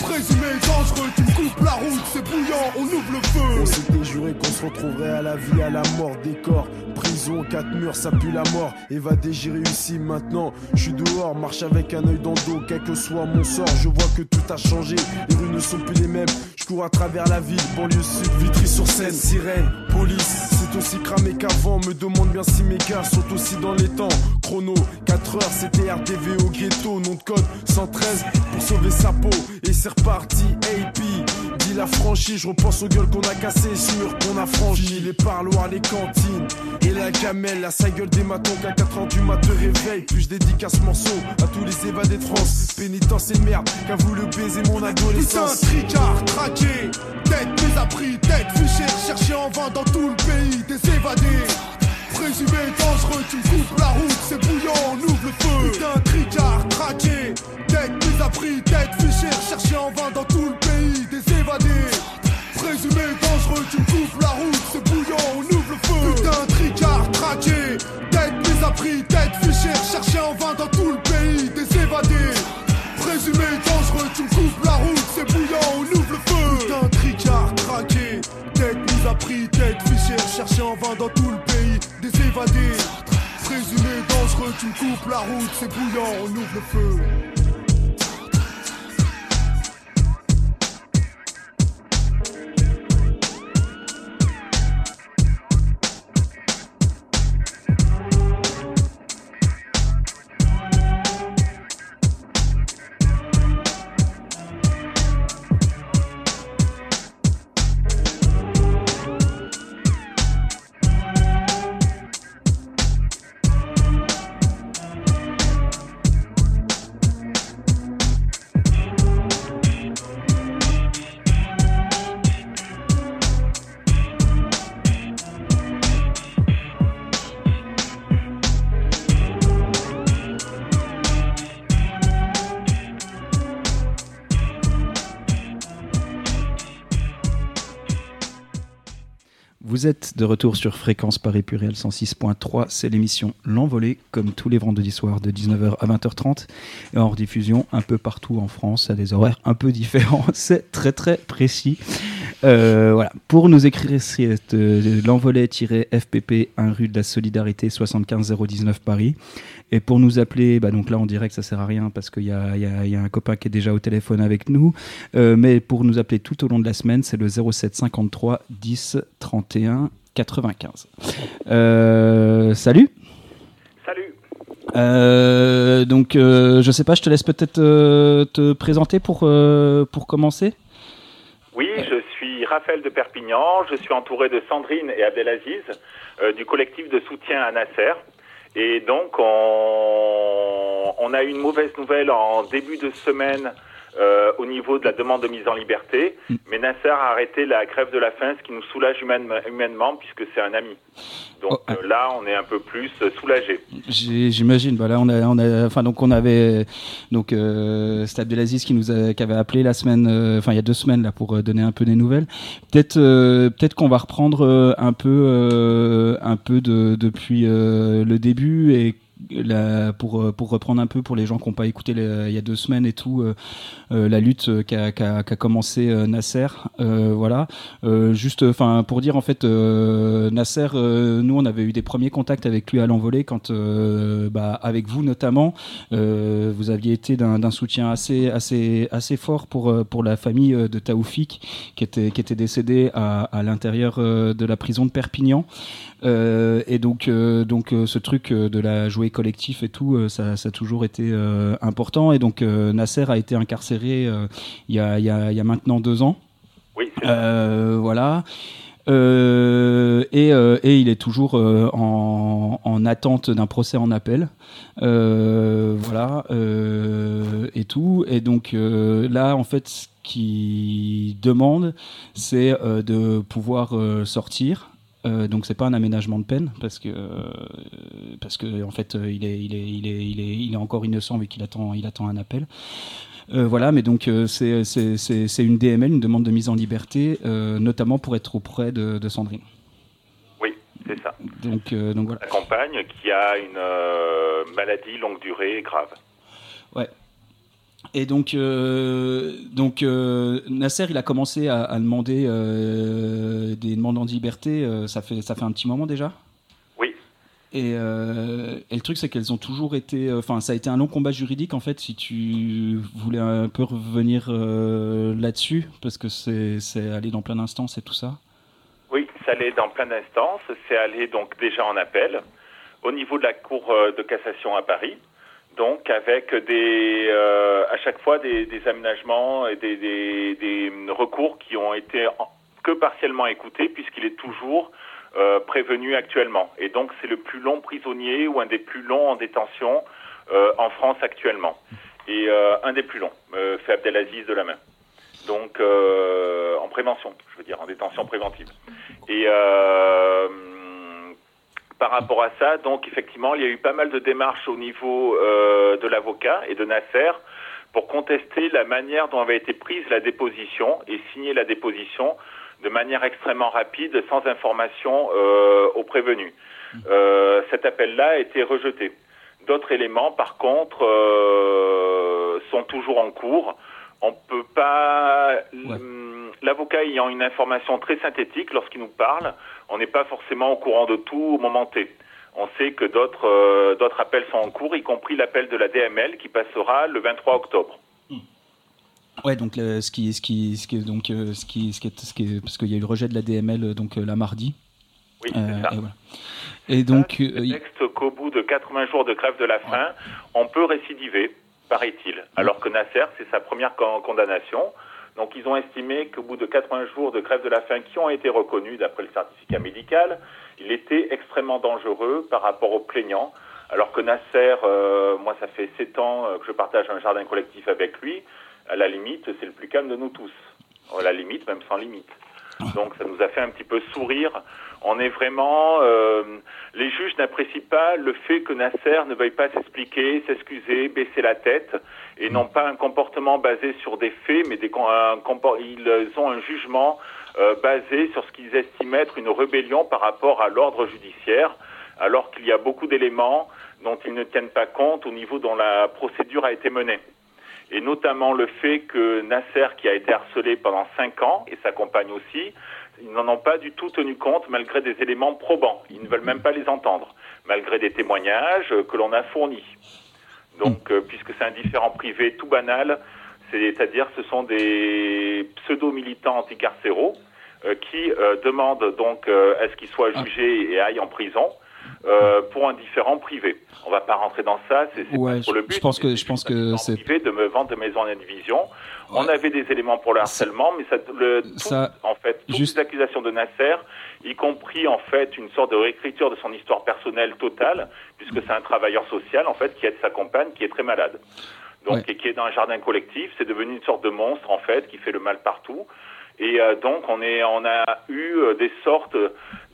Présumé dangereux, tu me coupes la route, c'est bouillant, on ouvre le feu. On s'était juré qu'on se retrouverait à la vie, à la mort, des corps. Prison, quatre murs, ça pue la mort. Évadé, j'ai réussi maintenant. Je suis dehors, marche avec un œil dans le dos. Quel que soit mon sort, je vois que tout a changé. Les rues ne sont plus les mêmes. Je cours à travers la ville, banlieue sud, Vitry sur Seine, sirène, police. Tout aussi cramé qu'avant. Me demande bien si mes gars sont aussi dans les temps. Chrono, 4 heures, c'était RDV au ghetto. Nom de code 113 pour sauver sa peau. Et c'est reparti, AP. Dis la franchise, je repense aux gueules qu'on a cassées, sûr qu'on a franchi les parloirs, les cantines. Et la gamelle, la sa gueule des matons qu'à 4 ans du mat te réveille. Puis je dédicace ce morceau à tous les évadés de France. Pénitence et merde, qu'a voulu baiser mon adolescence. Putain, tricard, traqué, tête mise à prix, tête fichée, cherchée en vain dans tout le pays, des évadés. Présumé dangereux, tu coupes la route, c'est bouillant, on ouvre le feu. Putain, tricard, traqué, tête mise à prix, tête fichée, cherchée en vain dans tout le pays, des évadés. Présumé dangereux, tu coupes la route, c'est bouillant, on ouvre le feu. Putain, tricard, traqué, tête mise à prix, tête fichée, cherchée en vain dans tout cherchée en vain dans tout le pays, des évadés. Présumé dangereux, tu me coupes la route, c'est bouillant, on ouvre le feu. Vous êtes de retour sur Fréquence Paris Pluriel 106.3. C'est l'émission L'Envolée, comme tous les vendredis soirs de 19h à 20h30. Et en rediffusion un peu partout en France à des horaires un peu différents. C'est très très précis. Euh, voilà. Pour nous écrire, c'est euh, l'envolée-fpp 1 rue de la Solidarité 75 019 Paris. Et pour nous appeler, bah donc là en direct ça sert à rien parce qu'il y a, y y un copain qui est déjà au téléphone avec nous. Euh, mais pour nous appeler tout au long de la semaine, c'est le 07 53 10 31 95. Euh, salut. Salut, Euh, donc euh, je sais pas, je te laisse peut-être euh, te présenter pour pour commencer. oui, je Raphaël de Perpignan, je suis entouré de Sandrine et Abdelaziz euh, du collectif de soutien à Nasser. Et donc, on, on a eu une mauvaise nouvelle en début de semaine euh, au niveau de la demande de mise en liberté. Mais Nasser a arrêté la grève de la faim, ce qui nous soulage humaine- humainement puisque c'est un ami. Donc Oh, euh, là, on est un peu plus euh, soulagé. J'imagine. Bah là, on a, on a, enfin donc on avait, donc euh, Abdelaziz qui nous a, qui avait appelé la semaine, euh, enfin il y a deux semaines là pour donner un peu des nouvelles. Peut-être, peut-être qu'on va reprendre un peu, un peu de depuis le début et euh, pour reprendre un peu pour les gens qui n'ont pas écouté il y a deux semaines et tout euh, euh, la lutte qu'a qu'a commencé Nasser. Voilà. Juste, pour dire en fait, Nasser, nous on avait eu des premiers contacts avec lui à l'envolée quand, bah, avec vous notamment, vous aviez été d'un soutien assez, assez, assez fort pour pour la famille de Taoufik qui était qui était décédé à, l'intérieur de la prison de Perpignan. Euh, et donc, euh, donc euh, ce truc de la jouer collectif et tout, ça, ça a toujours été important. Et donc Nasser a été incarcéré il y, a, il y, a, il y a maintenant deux ans. Oui, voilà. Euh, et, euh, et il est toujours euh, en, en attente d'un procès en appel. Voilà. et tout. Et donc là, en fait, ce qu'il demande, c'est de pouvoir sortir. Euh, donc c'est pas un aménagement de peine parce que euh, parce que en fait euh, il est il est il est il est il est encore innocent vu qu'il attend il attend un appel. Euh, voilà, mais donc c'est c'est une DML, une demande de mise en liberté, notamment pour être auprès de, de Sandrine. oui, c'est ça. Donc donc voilà. La compagne qui a une maladie longue durée grave. Et donc, euh, donc euh, Nasser, il a commencé à, à demander euh, des demandes en liberté. ça fait ça fait un petit moment déjà? Oui. Et, et le truc, c'est qu'elles ont toujours été. Enfin, ça a été un long combat juridique en fait. Si tu voulais un peu revenir là-dessus, parce que c'est c'est allé dans plein d'instances et tout ça. Oui, ça allé dans plein d'instances. C'est allé donc déjà en appel au niveau de la Cour de cassation à Paris. Donc avec des, euh, à chaque fois des, des aménagements et des, des, des recours qui ont été que partiellement écoutés puisqu'il est toujours euh, prévenu actuellement. Et donc c'est le plus long prisonnier ou un des plus longs en détention euh, en France actuellement. Et euh, un des plus longs, euh, fait Abdelaziz de la main. Donc euh, en prévention, je veux dire, en détention préventive. Et par rapport à ça, donc effectivement, il y a eu pas mal de démarches au niveau euh, de l'avocat et de Nasser pour contester la manière dont avait été prise la déposition et signer la déposition de manière extrêmement rapide, sans information euh, aux prévenus. Euh, cet appel-là a été rejeté. D'autres éléments, par contre, sont toujours en cours. On peut pas. hum, L'avocat ayant une information très synthétique lorsqu'il nous parle, on n'est pas forcément au courant de tout au moment T. On sait que d'autres euh, d'autres appels sont en cours, y compris l'appel de la DML qui passera le 23 octobre. Ouais, donc ce qui, ce qui, ce qui, donc euh, ce qui, ce qui, est, ce qui est- parce qu'il y a eu le rejet de la DML euh, donc la mardi. Oui, c'est ça. et voilà. Et donc, Texte qu'au bout de 80 jours de grève de la faim, on peut récidiver, paraît-il. Alors que Nasser, c'est sa première con- condamnation. Donc ils ont estimé qu'au bout de 80 jours de grève de la faim qui ont été reconnus d'après le certificat médical, il était extrêmement dangereux par rapport aux plaignants. Alors que Nasser, euh, moi ça fait 7 ans euh, que je partage un jardin collectif avec lui, à la limite c'est le plus calme de nous tous. À la limite, même sans limite. Donc ça nous a fait un petit peu sourire. On est vraiment... euh, les juges n'apprécient pas le fait que Nasser ne veuille pas s'expliquer, s'excuser, baisser la tête, et n'ont pas un comportement basé sur des faits, mais des, un ils ont un jugement euh, basé sur ce qu'ils estiment être une rébellion par rapport à l'ordre judiciaire, alors qu'il y a beaucoup d'éléments dont ils ne tiennent pas compte au niveau dont la procédure a été menée et notamment le fait que Nasser, qui a été harcelé pendant cinq ans, et sa compagne aussi, ils n'en ont pas du tout tenu compte malgré des éléments probants. Ils ne veulent même pas les entendre, malgré des témoignages que l'on a fournis. Donc, euh, puisque c'est un différent privé tout banal, c'est-à-dire ce sont des pseudo-militants anticarcéraux euh, qui euh, demandent donc à ce qu'ils soient jugés et aillent en prison euh, pour un différent privé. On va pas rentrer dans ça, c'est ouais, trop le but je pense que je pense que c'est privé de me vendre de maison en indivision. On avait des éléments pour le harcèlement, mais ça, le, tout, Ça- en fait, toutes juste- les accusations de Nasser, y compris en fait une sorte de réécriture de son histoire personnelle totale, puisque c'est un travailleur social en fait qui aide sa compagne qui est très malade, donc Ouais. et qui est dans un jardin collectif, c'est devenu une sorte de monstre en fait qui fait le mal partout. Et euh, donc on est, on a eu euh, des sortes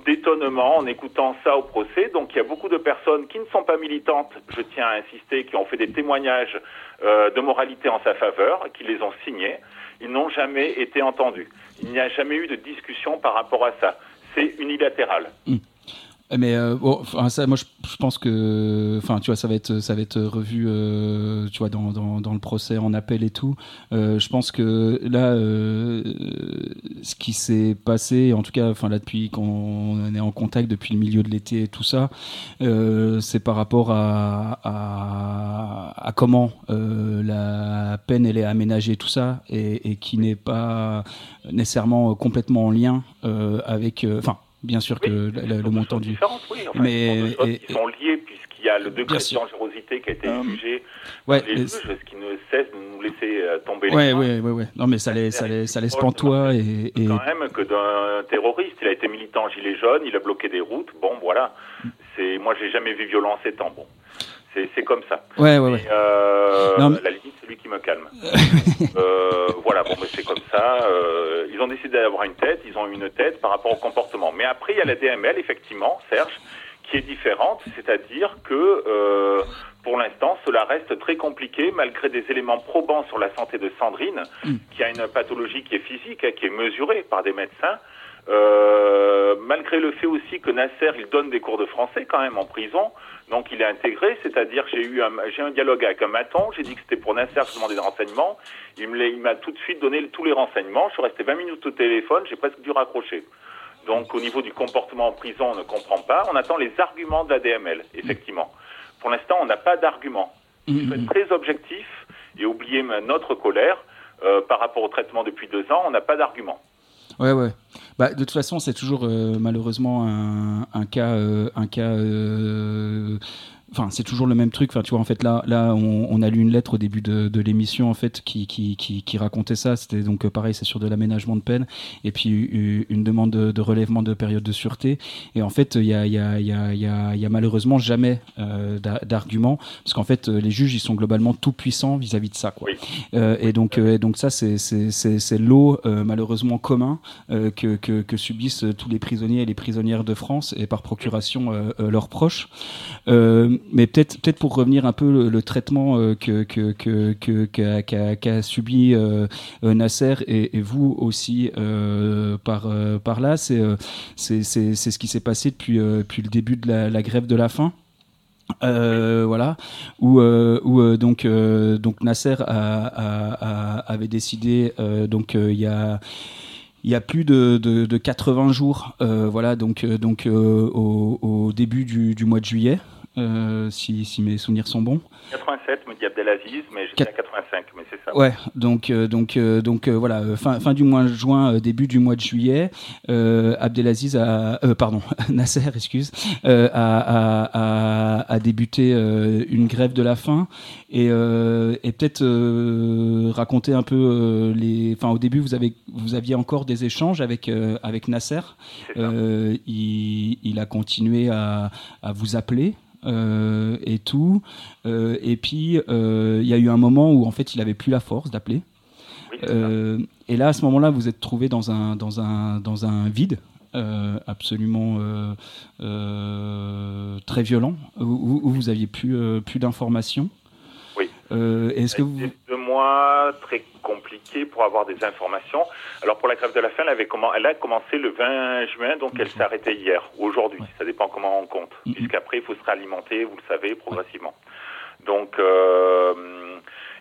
d'étonnement en écoutant ça au procès. Donc il y a beaucoup de personnes qui ne sont pas militantes, je tiens à insister, qui ont fait des témoignages euh, de moralité en sa faveur, qui les ont signés. Ils n'ont jamais été entendus. Il n'y a jamais eu de discussion par rapport à ça. C'est unilatéral. Mais euh, bon, ça, moi, je, pense que, enfin, tu vois, ça va être, ça va être revu, euh, tu vois, dans, dans, dans le procès en appel et tout. Euh, je pense que là, ce qui s'est passé, en tout cas, enfin là, depuis qu'on est en contact depuis le milieu de l'été et tout ça, c'est par rapport à, à, comment la peine elle est aménagée, tout ça, et, et qui n'est pas nécessairement complètement en lien avec, enfin. Bien sûr que le, montant du. Oui. Enfin, mais ce sont deux choses et- qui sont liées puisqu'il y a le degré de dangerosité qui a été Euh, jugé ouais, les juges, ce qui ne cesse de nous laisser euh, tomber les Ouais, mains. ouais, ouais, ouais. Non, mais ça laisse, ça laisse, ça laisse pantois et, et quand même que d'un terroriste. Il a été militant gilet jaune, il a bloqué des routes. Bon, voilà. C'est moi, j'ai jamais vu violence étant bon. C'est comme ça. Ouais, ouais, ouais. Mais, euh, Non, mais- La limite, c'est lui qui me calme. Euh, voilà, bon, mais c'est comme ça. Euh, ils ont décidé d'avoir une tête, ils ont une tête par rapport au comportement. Mais après, il y a la DML, effectivement, Serge, qui est différente, c'est-à-dire que euh, pour l'instant, cela reste très compliqué malgré des éléments probants sur la santé de Sandrine, qui a une pathologie qui est physique, hein, qui est mesurée par des médecins. Euh, malgré le fait aussi que Nasser, il donne des cours de français quand même en prison, donc il est intégré, c'est-à-dire j'ai eu un, j'ai un dialogue avec un maton, j'ai dit que c'était pour Nasser que je demandais des renseignements, il me l'a- il m'a tout de suite donné tous les renseignements, je suis resté 20 minutes au téléphone, j'ai presque dû raccrocher. Donc au niveau du comportement en prison, on ne comprend pas, on attend les arguments de la DML, effectivement. Pour l'instant, on n'a pas d'arguments. Il faut être très objectif et oublier notre colère euh, par rapport au traitement depuis deux ans, on n'a pas d'arguments. Ouais, ouais. Bah, de toute façon, c'est toujours euh, malheureusement un, un cas, euh, un cas euh, Enfin, c'est toujours le même truc. Enfin, tu vois, en fait, là, là, on, on a lu une lettre au début de, de l'émission, en fait, qui, qui, qui, qui racontait ça. C'était donc euh, pareil, c'est sur de l'aménagement de peine, et puis une demande de, de relèvement de période de sûreté. Et en fait, il y a, y a, y a, y a, malheureusement jamais euh, d'a- d'argument, parce qu'en fait, euh, les juges, ils sont globalement tout puissants vis-à-vis de ça, quoi. Euh, et donc, et donc ça, c'est l'eau malheureusement commun que, que, que subissent tous les prisonniers et les prisonnières de France et par procuration leurs proches. Euh, mais peut-être peut-être pour revenir un peu le, traitement euh, que qu'a subi euh, Nasser et, vous aussi euh, par par là, c'est c'est ce qui s'est passé depuis depuis le début de la, grève de la faim. Voilà où, donc donc Nasser avait décidé donc il y a il y a plus de, de, de 80 jours voilà donc donc au, début du mois de juillet euh, si, si mes souvenirs sont bons 87, me dit Abdelaziz, mais j'étais à 85, mais c'est ça. Ouais, donc euh, donc euh, donc voilà, fin fin du mois de juin, début du mois de juillet, Abdelaziz a pardon, Nasser, excuse, a, a, a, a débuté une grève de la faim et, et peut-être raconter un peu les enfin au début vous avez vous aviez encore des échanges avec avec Nasser. Il, il a continué à, à vous appeler et tout. Euh, et puis, euh, il y a eu un moment où, en fait, il avait plus la force d'appeler. Euh, et là, à ce moment-là, vous êtes trouvé dans un, dans un, dans un vide. euh, absolument euh, euh, très violent où, où vous aviez plus, euh, plus d'informations. Euh, Est-ce que vous Deux mois très compliqués pour avoir des informations. Alors pour la grève de la faim, elle, avait elle a commencé le 20 juin, donc elle s'est arrêtée hier, ou aujourd'hui, ça dépend comment on compte. Puisqu'après, il faut se réalimenter, vous le savez, progressivement. Donc euh,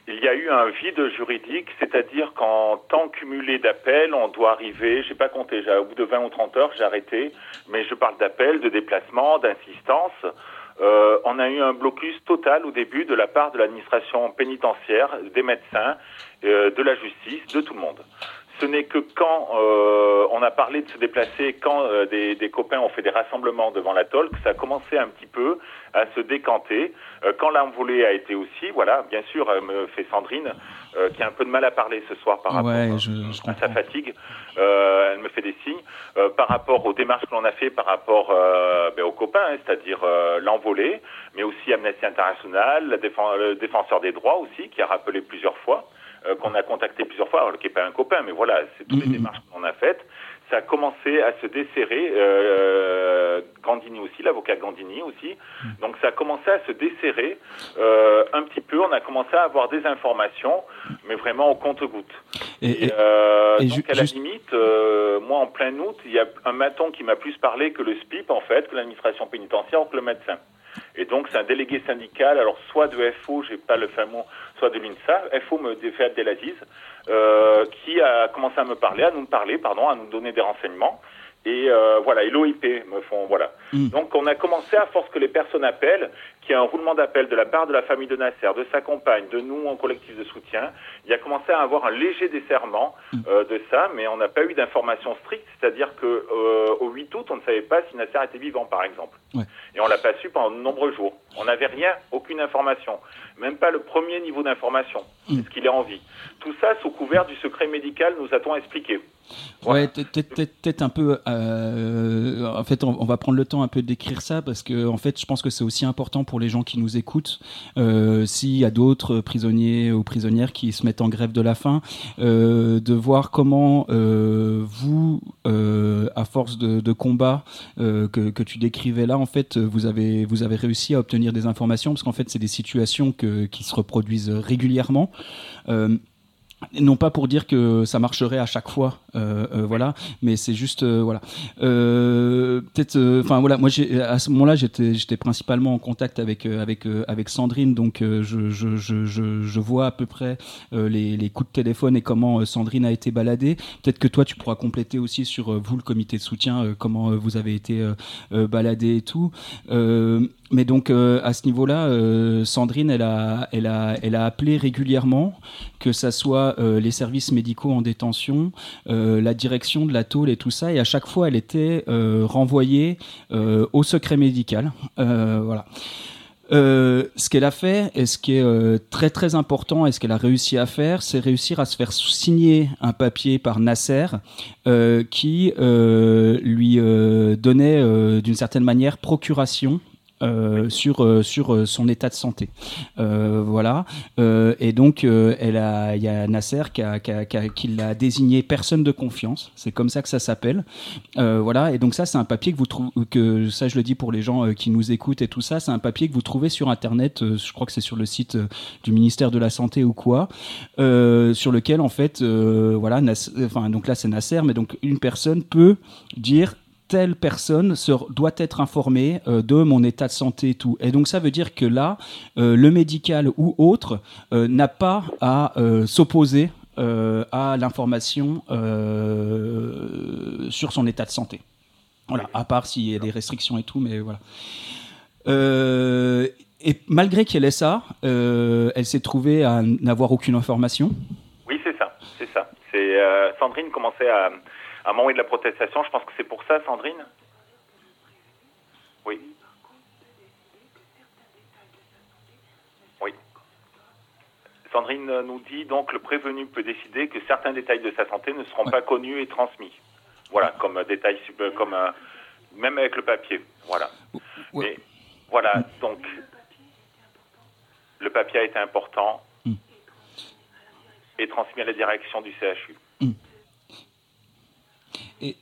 il y a eu un vide juridique, c'est-à-dire qu'en temps cumulé d'appels, on doit arriver, j'ai pas compté, au bout de 20 ou 30 heures, j'ai arrêté, mais je parle d'appels, de déplacements, d'insistance. Euh, on a eu un blocus total au début de la part de l'administration pénitentiaire, des médecins, euh, de la justice, de tout le monde. Ce n'est que quand euh, on a parlé de se déplacer, quand euh, des, des copains ont fait des rassemblements devant la tôle, que ça a commencé un petit peu à se décanter. Euh, quand l'envolée a été aussi, voilà, bien sûr, elle me fait Sandrine, qui a un peu de mal à parler ce soir par rapport Ouais, je, je à sa fatigue. Elle me fait des signes par rapport aux démarches que l'on a fait par rapport ben, aux copains, hein, c'est-à-dire l'envolée, mais aussi Amnesty International, la défen- le défenseur des droits aussi, qui a rappelé plusieurs fois, euh, qu'on a contacté plusieurs fois, alors qui n'est pas un copain, mais voilà, c'est toutes les démarches qu'on a faites. Ça a commencé à se desserrer, euh, Gandini aussi, l'avocat Gandini aussi. Donc ça a commencé à se desserrer euh, un petit peu. On a commencé à avoir des informations, mais vraiment au compte-goutte. Et, et- Euh, et donc à la limite, euh, moi en plein août, il y a un maton qui m'a plus parlé que le SPIP en fait, que l'administration pénitentiaire ou que le médecin. Et donc c'est un délégué syndical, alors soit de FO, j'ai pas le fameux, soit de l'INSA, FO me défait Abdelaziz, euh, qui a commencé à me parler, à nous parler, pardon, à nous donner des renseignements. Et euh, voilà, et l'OIP me font voilà. Donc on a commencé à force que les personnes appellent, qu'il y a un roulement d'appel de la part de la famille de Nasser, de sa compagne, de nous en collectif de soutien. Il y a commencé à avoir un léger desserrement euh, de ça, mais on n'a pas eu d'informations strictes, c'est-à-dire que euh, au 8 août, on ne savait pas si Nasser était vivant, par exemple. Ouais. Et on l'a pas su pendant de nombreux jours. On n'avait rien, aucune information, même pas le premier niveau d'information. Est-ce qu'il est en vie Tout ça sous couvert du secret médical, nous a-t-on expliqué. Ouais, peut-être- un peu. euh, en fait, on, on va prendre le temps un peu d'écrire ça parce que, en fait, je pense que c'est aussi important pour les gens qui nous écoutent. Euh, S'il y a d'autres prisonniers ou prisonnières qui se mettent en grève de la faim, euh, de voir comment euh, vous, euh, à force de, de combat euh, que, que tu décrivais là, en fait, vous avez vous avez réussi à obtenir des informations parce qu'en fait, c'est des situations que, qui se reproduisent régulièrement. Euh, non pas pour dire que ça marcherait à chaque fois, euh, euh, voilà, mais c'est juste, euh, voilà. Peut-être, enfin voilà, moi à ce moment-là, j'étais, principalement en contact avec Sandrine, donc je, vois à peu près les, les coups de téléphone et comment Sandrine a été baladée. Peut-être que toi, tu pourras compléter aussi sur vous le comité de soutien, comment vous avez été baladé et tout. Mais donc euh, à ce niveau-là, euh, Sandrine, elle a, appelé régulièrement, que ça soit euh, les services médicaux en détention, la direction de la tôle et tout ça, et à chaque fois, elle était renvoyée au secret médical. Voilà. Ce qu'elle a fait, et ce qui est très très important, et ce qu'elle a réussi à faire, c'est réussir à se faire signer un papier par Nasser qui lui donnait d'une certaine manière procuration. Euh, sur euh, sur euh, son état de santé, voilà. Et donc elle a, il y a Nasser qui a, qui a- qui a- qui l'a désigné personne de confiance. C'est comme ça que ça s'appelle. Voilà. Et donc ça, c'est un papier que vous trouvez, que ça, je le dis pour les gens qui nous écoutent et tout ça, c'est un papier que vous trouvez sur Internet. je crois que c'est sur le site du ministère de la Santé ou quoi, sur lequel en fait, voilà, enfin donc là c'est Nasser, mais donc une personne peut dire telle personne doit être informée euh, de mon état de santé et tout. Et donc ça veut dire que là, euh, le médical ou autre euh, n'a pas à s'opposer à l'information sur son état de santé. Voilà, à part s'il y a des restrictions et tout, mais voilà. Et malgré qu'elle ait ça, elle s'est trouvée à n'avoir aucune information. Oui, c'est ça, c'est ça. C'est Sandrine commençait à, à m'envoyer de la protestation. Je pense que c'est pour ça, Sandrine. Oui. Oui. Sandrine nous dit donc le prévenu peut décider que certains détails de sa santé ne seront pas connus et transmis. Voilà, comme euh, détail, euh, comme euh, même avec le papier. Voilà. Mais voilà, donc le papier a été important et transmis à la direction du CHU. Et-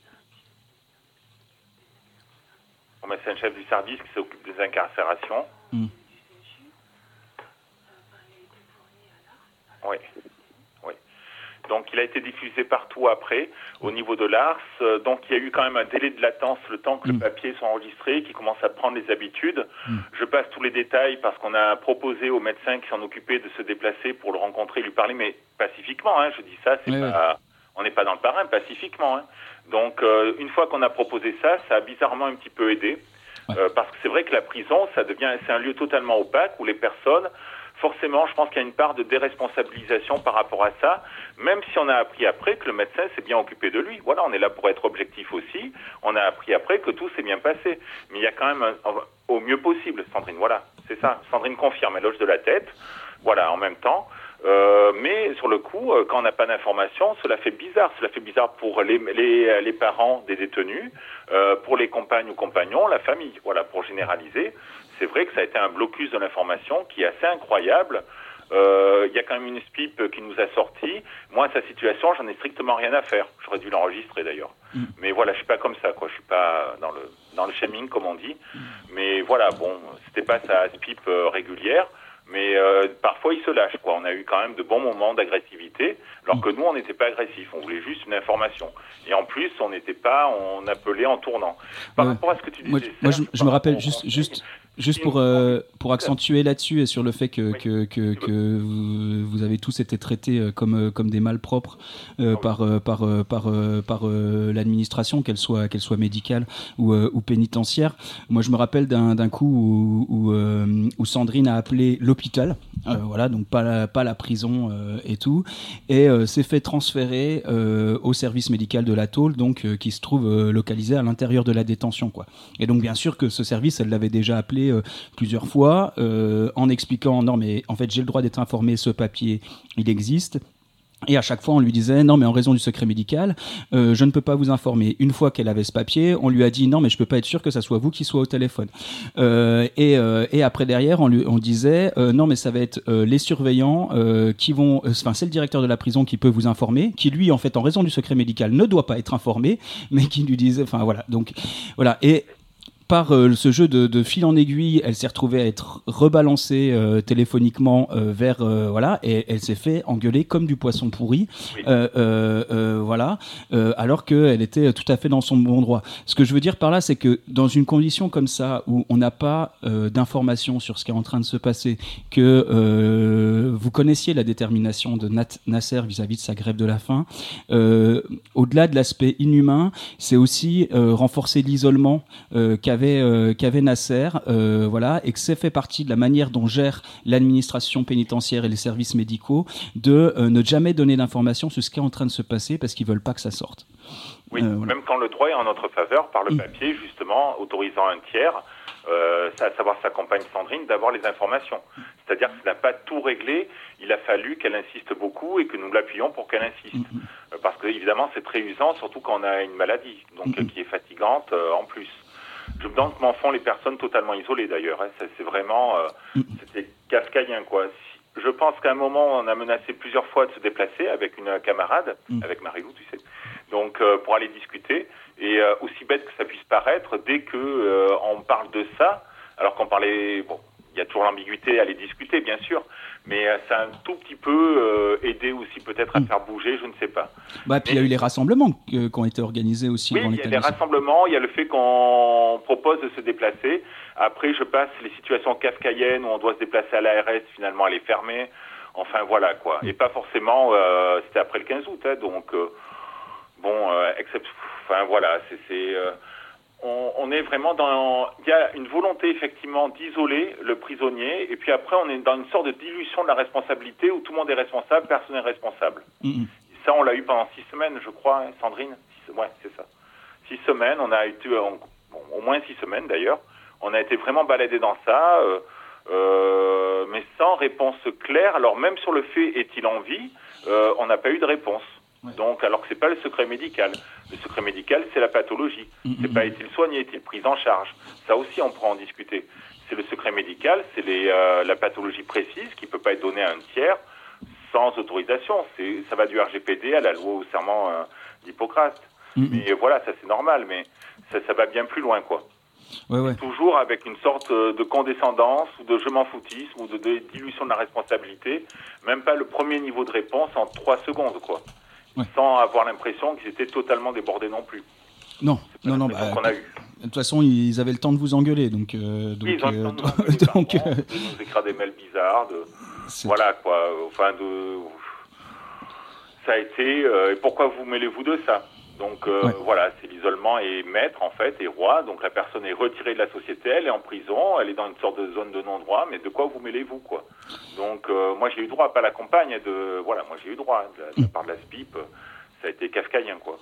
C'est un chef du service qui s'occupe des incarcérations. Mm. Oui. Oui. Donc il a été diffusé partout après, au niveau de l'ARS. Donc il y a eu quand même un délai de latence, le temps que le papier soit enregistré, qui commence à prendre les habitudes. Je passe tous les détails parce qu'on a proposé aux médecins qui s'en occupaient de se déplacer pour le rencontrer, lui parler, mais pacifiquement. Hein, je dis ça, c'est Oui, pas, on n'est pas dans le parrain, pacifiquement. Hein. Donc euh, une fois qu'on a proposé ça, ça a bizarrement un petit peu aidé. Euh, parce que c'est vrai que la prison, ça devient, c'est un lieu totalement opaque où les personnes, forcément, je pense qu'il y a une part de déresponsabilisation par rapport à ça, même si on a appris après que le médecin s'est bien occupé de lui. Voilà, on est là pour être objectif aussi. On a appris après que tout s'est bien passé. Mais il y a quand même, un- au mieux possible, Sandrine, voilà, c'est ça. Sandrine confirme, elle hoche de la tête. Voilà, en même temps. Euh, mais sur le coup, euh, quand on n'a pas d'informations, cela fait bizarre. Cela fait bizarre pour les, les, les parents des détenus, euh, pour les compagnes ou compagnons, la famille. Voilà, pour généraliser, c'est vrai que ça a été un blocus de l'information qui est assez incroyable. Euh, Il y a quand même une SPIP qui nous a sorti. Moi, sa situation, j'en ai strictement rien à faire. J'aurais dû l'enregistrer d'ailleurs. Mais voilà, je suis pas comme ça, quoi. Je suis pas dans le dans le shaming, comme on dit. Mais voilà, bon, c'était pas sa SPIP euh, régulière. Mais euh, parfois, il se lâche, quoi. On a eu quand même de bons moments d'agressivité, alors que nous, on n'était pas agressifs. On voulait juste une information. Et en plus, on n'était pas, on appelait en tournant. Par rapport à ce que tu disais, Moi, je- moi, je, Serge, je par me rappelle juste, juste pour, euh, pour accentuer là-dessus et sur le fait que, que, que, que vous, vous avez tous été traités euh, comme, euh, comme des malpropres euh, par, par, par, par euh, l'administration, qu'elle soit, qu'elle soit médicale ou, ou pénitentiaire. Moi, je me rappelle d'un d'un coup où, où, où Sandrine a appelé l'hôpital, euh, voilà, donc pas la, pas la prison et tout, et s'est fait transférer au service médical de la tôle, donc qui se trouve localisé à l'intérieur de la détention, quoi. Et donc bien sûr que ce service, elle l'avait déjà appelé euh, plusieurs fois euh, en expliquant non mais en fait j'ai le droit d'être informé, ce papier il existe. Et à chaque fois, on lui disait non, mais en raison du secret médical, euh, je ne peux pas vous informer. Une fois qu'elle avait ce papier, on lui a dit non, mais je peux pas être sûr que ça soit vous qui soit au téléphone. Et, et après derrière, on lui on disait non, mais ça va être les surveillants qui vont. Enfin, c'est le directeur de la prison qui peut vous informer, qui lui, en fait, en raison du secret médical, ne doit pas être informé, mais qui lui disait. Enfin voilà. Donc voilà. Et par euh, ce jeu de, de fil en aiguille, elle s'est retrouvée à être rebalancée euh, téléphoniquement euh, vers voilà et elle s'est fait engueuler comme du poisson pourri, voilà, alors qu'elle était tout à fait dans son bon droit. Ce que je veux dire par là, c'est que dans une condition comme ça où on n'a pas d'informations sur ce qui est en train de se passer, que vous connaissiez la détermination de Nat Nasser vis-à-vis de sa grève de la faim, au-delà de l'aspect inhumain, c'est aussi renforcer l'isolement qu'avait qu'avait euh, qu'avait Nasser, euh, voilà, et que c'est fait partie de la manière dont gère l'administration pénitentiaire et les services médicaux de euh, ne jamais donner d'informations sur ce qui est en train de se passer parce qu'ils veulent pas que ça sorte. Oui, voilà. même quand le droit est en notre faveur par le Mm. papier, justement, autorisant un tiers, à savoir sa compagne Sandrine, d'avoir les informations. C'est-à-dire que ça n'a pas tout réglé, il a fallu qu'elle insiste beaucoup et que nous l'appuyons pour qu'elle insiste. Mm, Euh, Parce que, évidemment, c'est très usant, surtout quand on a une maladie, donc Mm, qui est fatigante en plus. Je me demande comment font les personnes totalement isolées d'ailleurs. hein. C'est vraiment, euh, Mm. c'était kafkaïen quoi. Je pense qu'à un moment, on a menacé plusieurs fois de se déplacer avec une camarade, Mm. avec Marilou, tu sais, donc euh, pour aller discuter. Et euh, aussi bête que ça puisse paraître, dès que euh, on parle de ça, alors qu'on parlait, bon, il y a toujours l'ambiguïté à les discuter, bien sûr, mais euh, ça a un tout petit peu euh, aidé aussi peut-être à Mm. faire bouger, je ne sais pas. Bah, puis il y a eu les rassemblements qui ont été organisés aussi Oui, dans il y a des rassemblements, il y a le fait qu'on propose de se déplacer. Après, je passe les situations kafkaïennes où on doit se déplacer à l'ARS, finalement elle est fermée. Enfin voilà quoi. Et pas forcément, euh, c'était après le 15 août, hein, donc euh, bon, euh, except, enfin voilà, c'est, c'est, euh, on, on est vraiment dans, il y a une volonté effectivement d'isoler le prisonnier, et puis après on est dans une sorte de dilution de la responsabilité où tout le monde est responsable, personne n'est responsable. Mm, mm. Ça, on l'a eu pendant six semaines, je crois, hein, Sandrine. Six- ouais, c'est ça. Six semaines, on a été, bon, au moins six semaines d'ailleurs. On a été vraiment baladé dans ça, euh, euh, mais sans réponse claire. Alors même sur le fait est-il en vie, euh, on n'a pas eu de réponse. Ouais. Donc, alors que c'est pas le secret médical. Le secret médical, c'est la pathologie. Mm, C'est mm, pas mm. est-il soigné, est-il pris en charge. Ça aussi, on pourra en discuter. C'est le secret médical, c'est les, euh, la pathologie précise qui peut pas être donnée à un tiers sans autorisation. C'est, ça va du RGPD à la loi au serment euh, d'Hippocrate. Mm, mm. Mais voilà, ça c'est normal, mais ça, ça va bien plus loin, quoi. Ouais, ouais. Toujours avec une sorte euh, de condescendance ou de je m'en foutisme ou de, de dilution de la responsabilité. Même pas le premier niveau de réponse en trois secondes, quoi. Ouais. Sans avoir l'impression qu'ils étaient totalement débordés non plus. Non, non, non. bah, qu'on a eu. de toute façon, ils avaient le temps de vous engueuler, donc. euh, donc, Oui, ils ont le euh, temps de nous engueuler donc, euh, de nous écrire des mails bizarres, de, Voilà quoi, enfin de ça a été euh, et pourquoi vous mêlez-vous de ça? Donc euh, Ouais. voilà, c'est l'isolement et maître en fait et roi, donc la personne est retirée de la société, elle est en prison, elle est dans une sorte de zone de non-droit, mais de quoi vous mêlez-vous quoi? Donc euh, moi j'ai eu droit, pas la compagne de voilà, moi j'ai eu droit de la, de la part de la SPIP, ça a été kafkaïen quoi.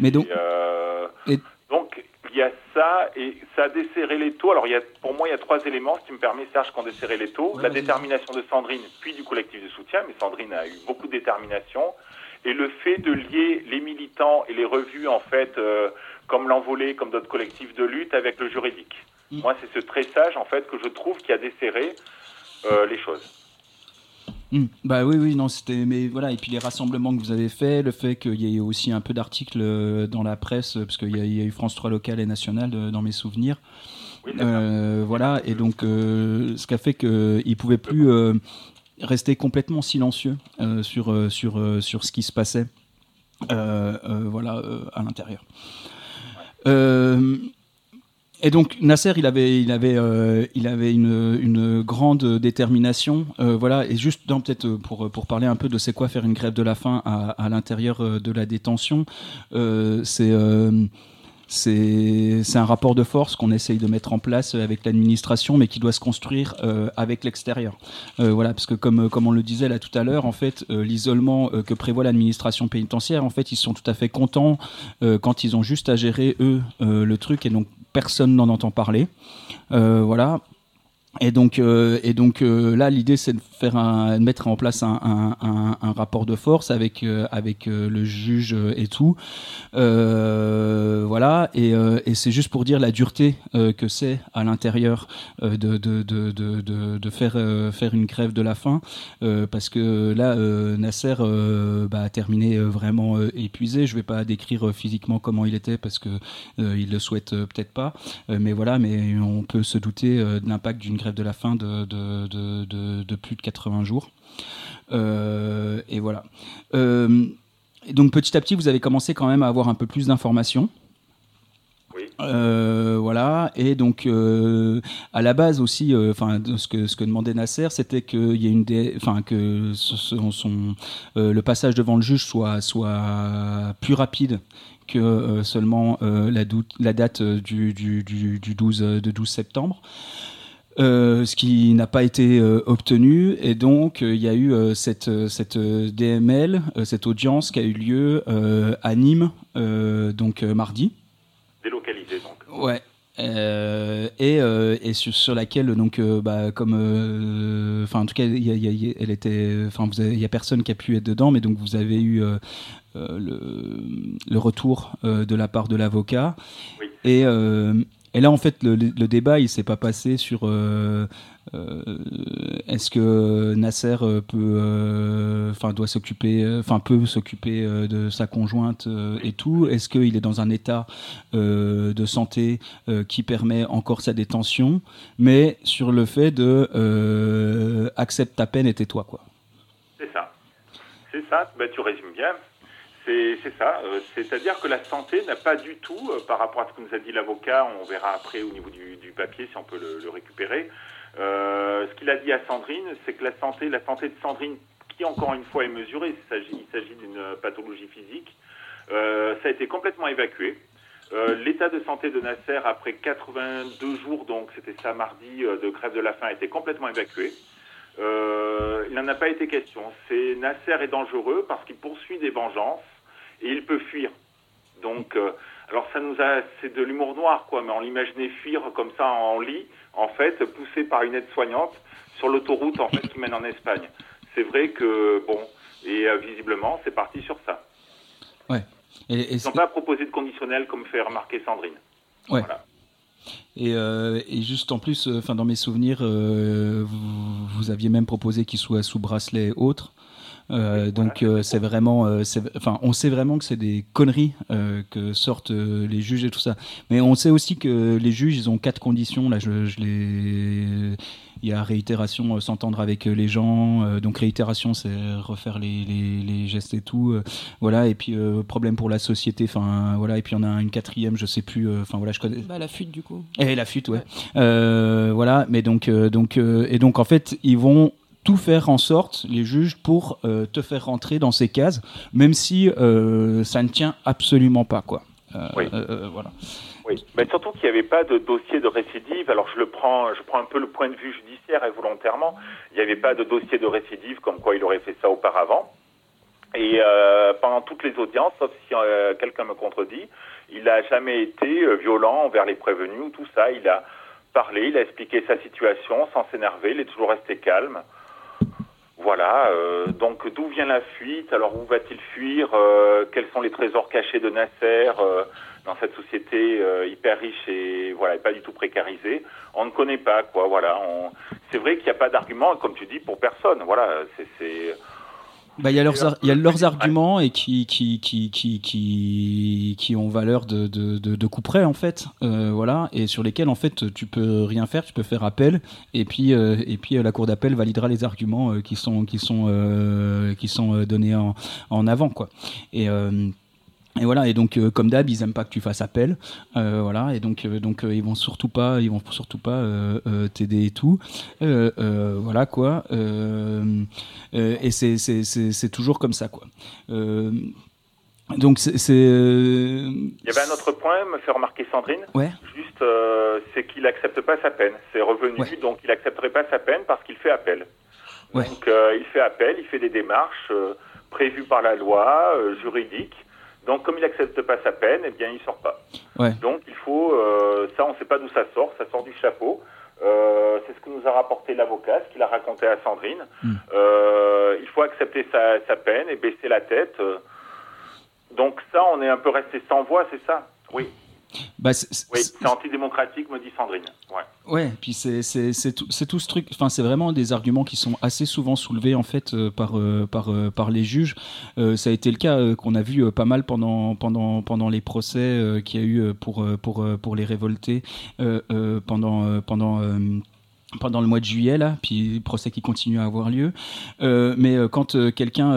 Mais donc, Et, euh, Et- Donc il y a ça et ça a desserré les taux. Alors il y a, pour moi il y a trois éléments, ce qui me permet Serge qu'on desserré les taux. Ouais, la détermination de Sandrine, puis du collectif de soutien, mais Sandrine a eu beaucoup de détermination. Et le fait de lier les militants et les revues en fait, euh, comme l'envolée, comme d'autres collectifs de lutte, avec le juridique. Mm. Moi c'est ce tressage en fait que je trouve qui a desserré euh, les choses. Hmm, Bah oui, oui, non, c'était. Mais voilà, et puis les rassemblements que vous avez faits, le fait qu'il y ait aussi un peu d'articles euh, dans la presse, parce qu'il y, a- il y a eu France 3 local et national euh, dans mes souvenirs. Oui. Euh, voilà, et donc euh, ce qui a fait qu'ils ne pouvaient plus euh, rester complètement silencieux euh, sur, euh, sur, euh, sur ce qui se passait voilà, à l'intérieur. Et donc Nasser, il avait, il avait, il avait une, une grande détermination, voilà. Et juste peut-être pour pour parler un peu de c'est quoi faire une grève de la faim à, à l'intérieur de la détention, c'est c'est un rapport de force qu'on essaye de mettre en place avec l'administration, mais qui doit se construire euh, avec l'extérieur. Euh, voilà, parce que comme euh, comme on le disait là tout à l'heure, en fait, l'isolement que prévoit l'administration pénitentiaire, en fait, ils sont tout à fait contents quand ils ont juste à gérer eux le truc et donc personne n'en entend parler. Voilà. Et donc, euh, et donc euh, là, l'idée, c'est de faire un, mettre en place un, rapport de force avec euh, avec le juge et tout. Voilà. Et, c'est juste pour dire la dureté que c'est à l'intérieur de, de, de, de, faire faire une grève de la faim, parce que là, Nasser bah, a terminé vraiment épuisé. Je vais pas décrire physiquement comment il était parce que il le souhaite peut-être pas. Mais voilà, mais on peut se douter de l'impact d'une grève de la faim de, de, de, de, de plus de 80 jours. Euh, et voilà. Euh, et donc petit à petit, vous avez commencé quand même à avoir un peu plus d'informations. Euh, voilà, et donc euh, à la base aussi, euh, enfin ce que ce que demandait Nasser, c'était qu'il y ait une, enfin que son, son le passage devant le juge soit soit plus rapide que seulement la, la, date du, du, du, du 12 de 12 septembre. Euh, ce qui n'a pas été euh, obtenu. Et donc, il y a eu cette, cette DML, cette audience qui a eu lieu à Nîmes, donc mardi. Délocalisée, donc. Ouais. et, et sur, sur, laquelle donc bah, comme enfin en tout cas il y, y, elle était enfin il y a personne qui a pu être dedans mais donc vous avez eu le, le, retour de la part de l'avocat oui. et et là, en fait, le, débat, il s'est pas passé sur euh, euh, est-ce que Nasser euh, peut, enfin, doit s'occuper, enfin, peut s'occuper de sa conjointe et tout. Est-ce qu'il est dans un état de santé qui permet encore sa détention, mais sur le fait de accepte ta peine et tais-toi, quoi. C'est ça. C'est ça. Ben, tu résumes bien. C'est ça. Euh, c'est-à-dire que la santé n'a pas du tout, euh, par rapport à ce que nous a dit l'avocat, on verra après au niveau du, papier si on peut le, récupérer. Euh, ce qu'il a dit à Sandrine, c'est que la santé, la santé de Sandrine, qui encore une fois est mesurée, il s'agit d'une pathologie physique, ça a été complètement évacué. L'état de santé de Nasser, après 82 jours, donc c'était ça mardi, de grève de la faim, a été complètement évacué. Il n'en a pas été question. C'est Nasser est dangereux parce qu'il poursuit des vengeances et il peut fuir. Donc, euh, alors ça nous a, c'est de l'humour noir, quoi, mais on l'imaginait fuir comme ça en lit, en fait, poussé par une aide-soignante sur l'autoroute, en fait, qui mène en Espagne. C'est vrai que, bon, et euh, visiblement, c'est parti sur ça. Ouais. Et, et Ils n'ont pas proposé de conditionnel comme fait remarquer Sandrine. Ouais. Voilà. Et, euh, et, juste en plus, enfin dans mes souvenirs, vous, vous, aviez même proposé qu'il soit sous bracelet et autres. Euh, donc euh, c'est vraiment, enfin on sait vraiment que c'est des conneries que sortent les juges et tout ça. Mais on sait aussi que les juges ils ont quatre conditions. Là je, je les il y a réitération, s'entendre avec les gens. donc réitération, c'est refaire les, les, les, gestes et tout. voilà. Et puis problème pour la société. Enfin voilà. Et puis on a une quatrième, je sais plus. Enfin voilà, je connais. Bah, la fuite du coup. Et la fuite, ouais. ouais. voilà. Mais donc donc et donc en fait ils vont tout faire en sorte, les juges, pour euh, te faire rentrer dans ces cases, même si euh, ça ne tient absolument pas, quoi. Euh, oui. voilà. Oui, mais surtout qu'il n'y avait pas de dossier de récidive. Alors je le prends, je prends un peu le point de vue judiciaire et volontairement, il n'y avait pas de dossier de récidive comme quoi il aurait fait ça auparavant. Et euh, pendant toutes les audiences, sauf si euh, quelqu'un me contredit, il n'a jamais été euh, violent envers les prévenus ou tout ça. Il a parlé, il a expliqué sa situation sans s'énerver, il est toujours resté calme. Voilà, euh, donc d'où vient la fuite? Alors où va-t-il fuir? Euh, Quels sont les trésors cachés de Nasser euh, dans cette société hyper riche et voilà, et pas du tout précarisée? On ne connaît pas, quoi. Voilà, on... c'est vrai qu'il n'y a pas d'argument, comme tu dis, pour personne. Voilà, c'est bah, il y a leurs, il y a leurs arguments et qui, qui, qui, qui, qui, qui ont valeur de, de, de, de coup près, en fait. Euh, voilà. Et sur lesquels, en fait, tu peux rien faire, tu peux faire appel. Et puis, euh, et puis la cour d'appel validera les arguments euh, qui sont, qui sont, euh, qui sont donnés en, en avant, quoi. Et, et voilà, et donc euh, comme d'hab, ils aiment pas que tu fasses appel, euh, voilà, et donc euh, donc ils vont surtout pas, ils vont surtout pas t'aider et tout, voilà quoi. et c'est c'est c'est toujours comme ça quoi. donc c'est. Il y avait un autre point, me fait remarquer Sandrine. Ouais. Juste, c'est qu'il accepte pas sa peine. C'est revenu, Ouais. donc il accepterait pas sa peine parce qu'il fait appel. Ouais. Donc il fait appel, il fait des démarches prévues par la loi, juridiques. Donc, comme il n'accepte pas sa peine, eh bien, il sort pas. Ouais. Donc, il faut, euh, ça, on ne sait pas d'où ça sort, ça sort du chapeau. Euh, c'est ce que nous a rapporté l'avocat, ce qu'il a raconté à Sandrine. Mm. Euh, il faut accepter sa, sa, peine et baisser la tête. Donc, ça, on est un peu resté sans voix, c'est ça? Oui. Bah, c'est, oui, c'est antidémocratique, me dit Sandrine. Ouais. Ouais, puis c'est, tout, tout ce truc. Enfin, c'est vraiment des arguments qui sont assez souvent soulevés en fait euh, par euh, par euh, par les juges. ça a été le cas qu'on a vu pas mal pendant pendant pendant les procès qu'il y a eu pour pour pour les révoltés pendant pendant pendant le mois de juillet là, puis procès qui continue à avoir lieu. Euh, mais euh, quand euh, quelqu'un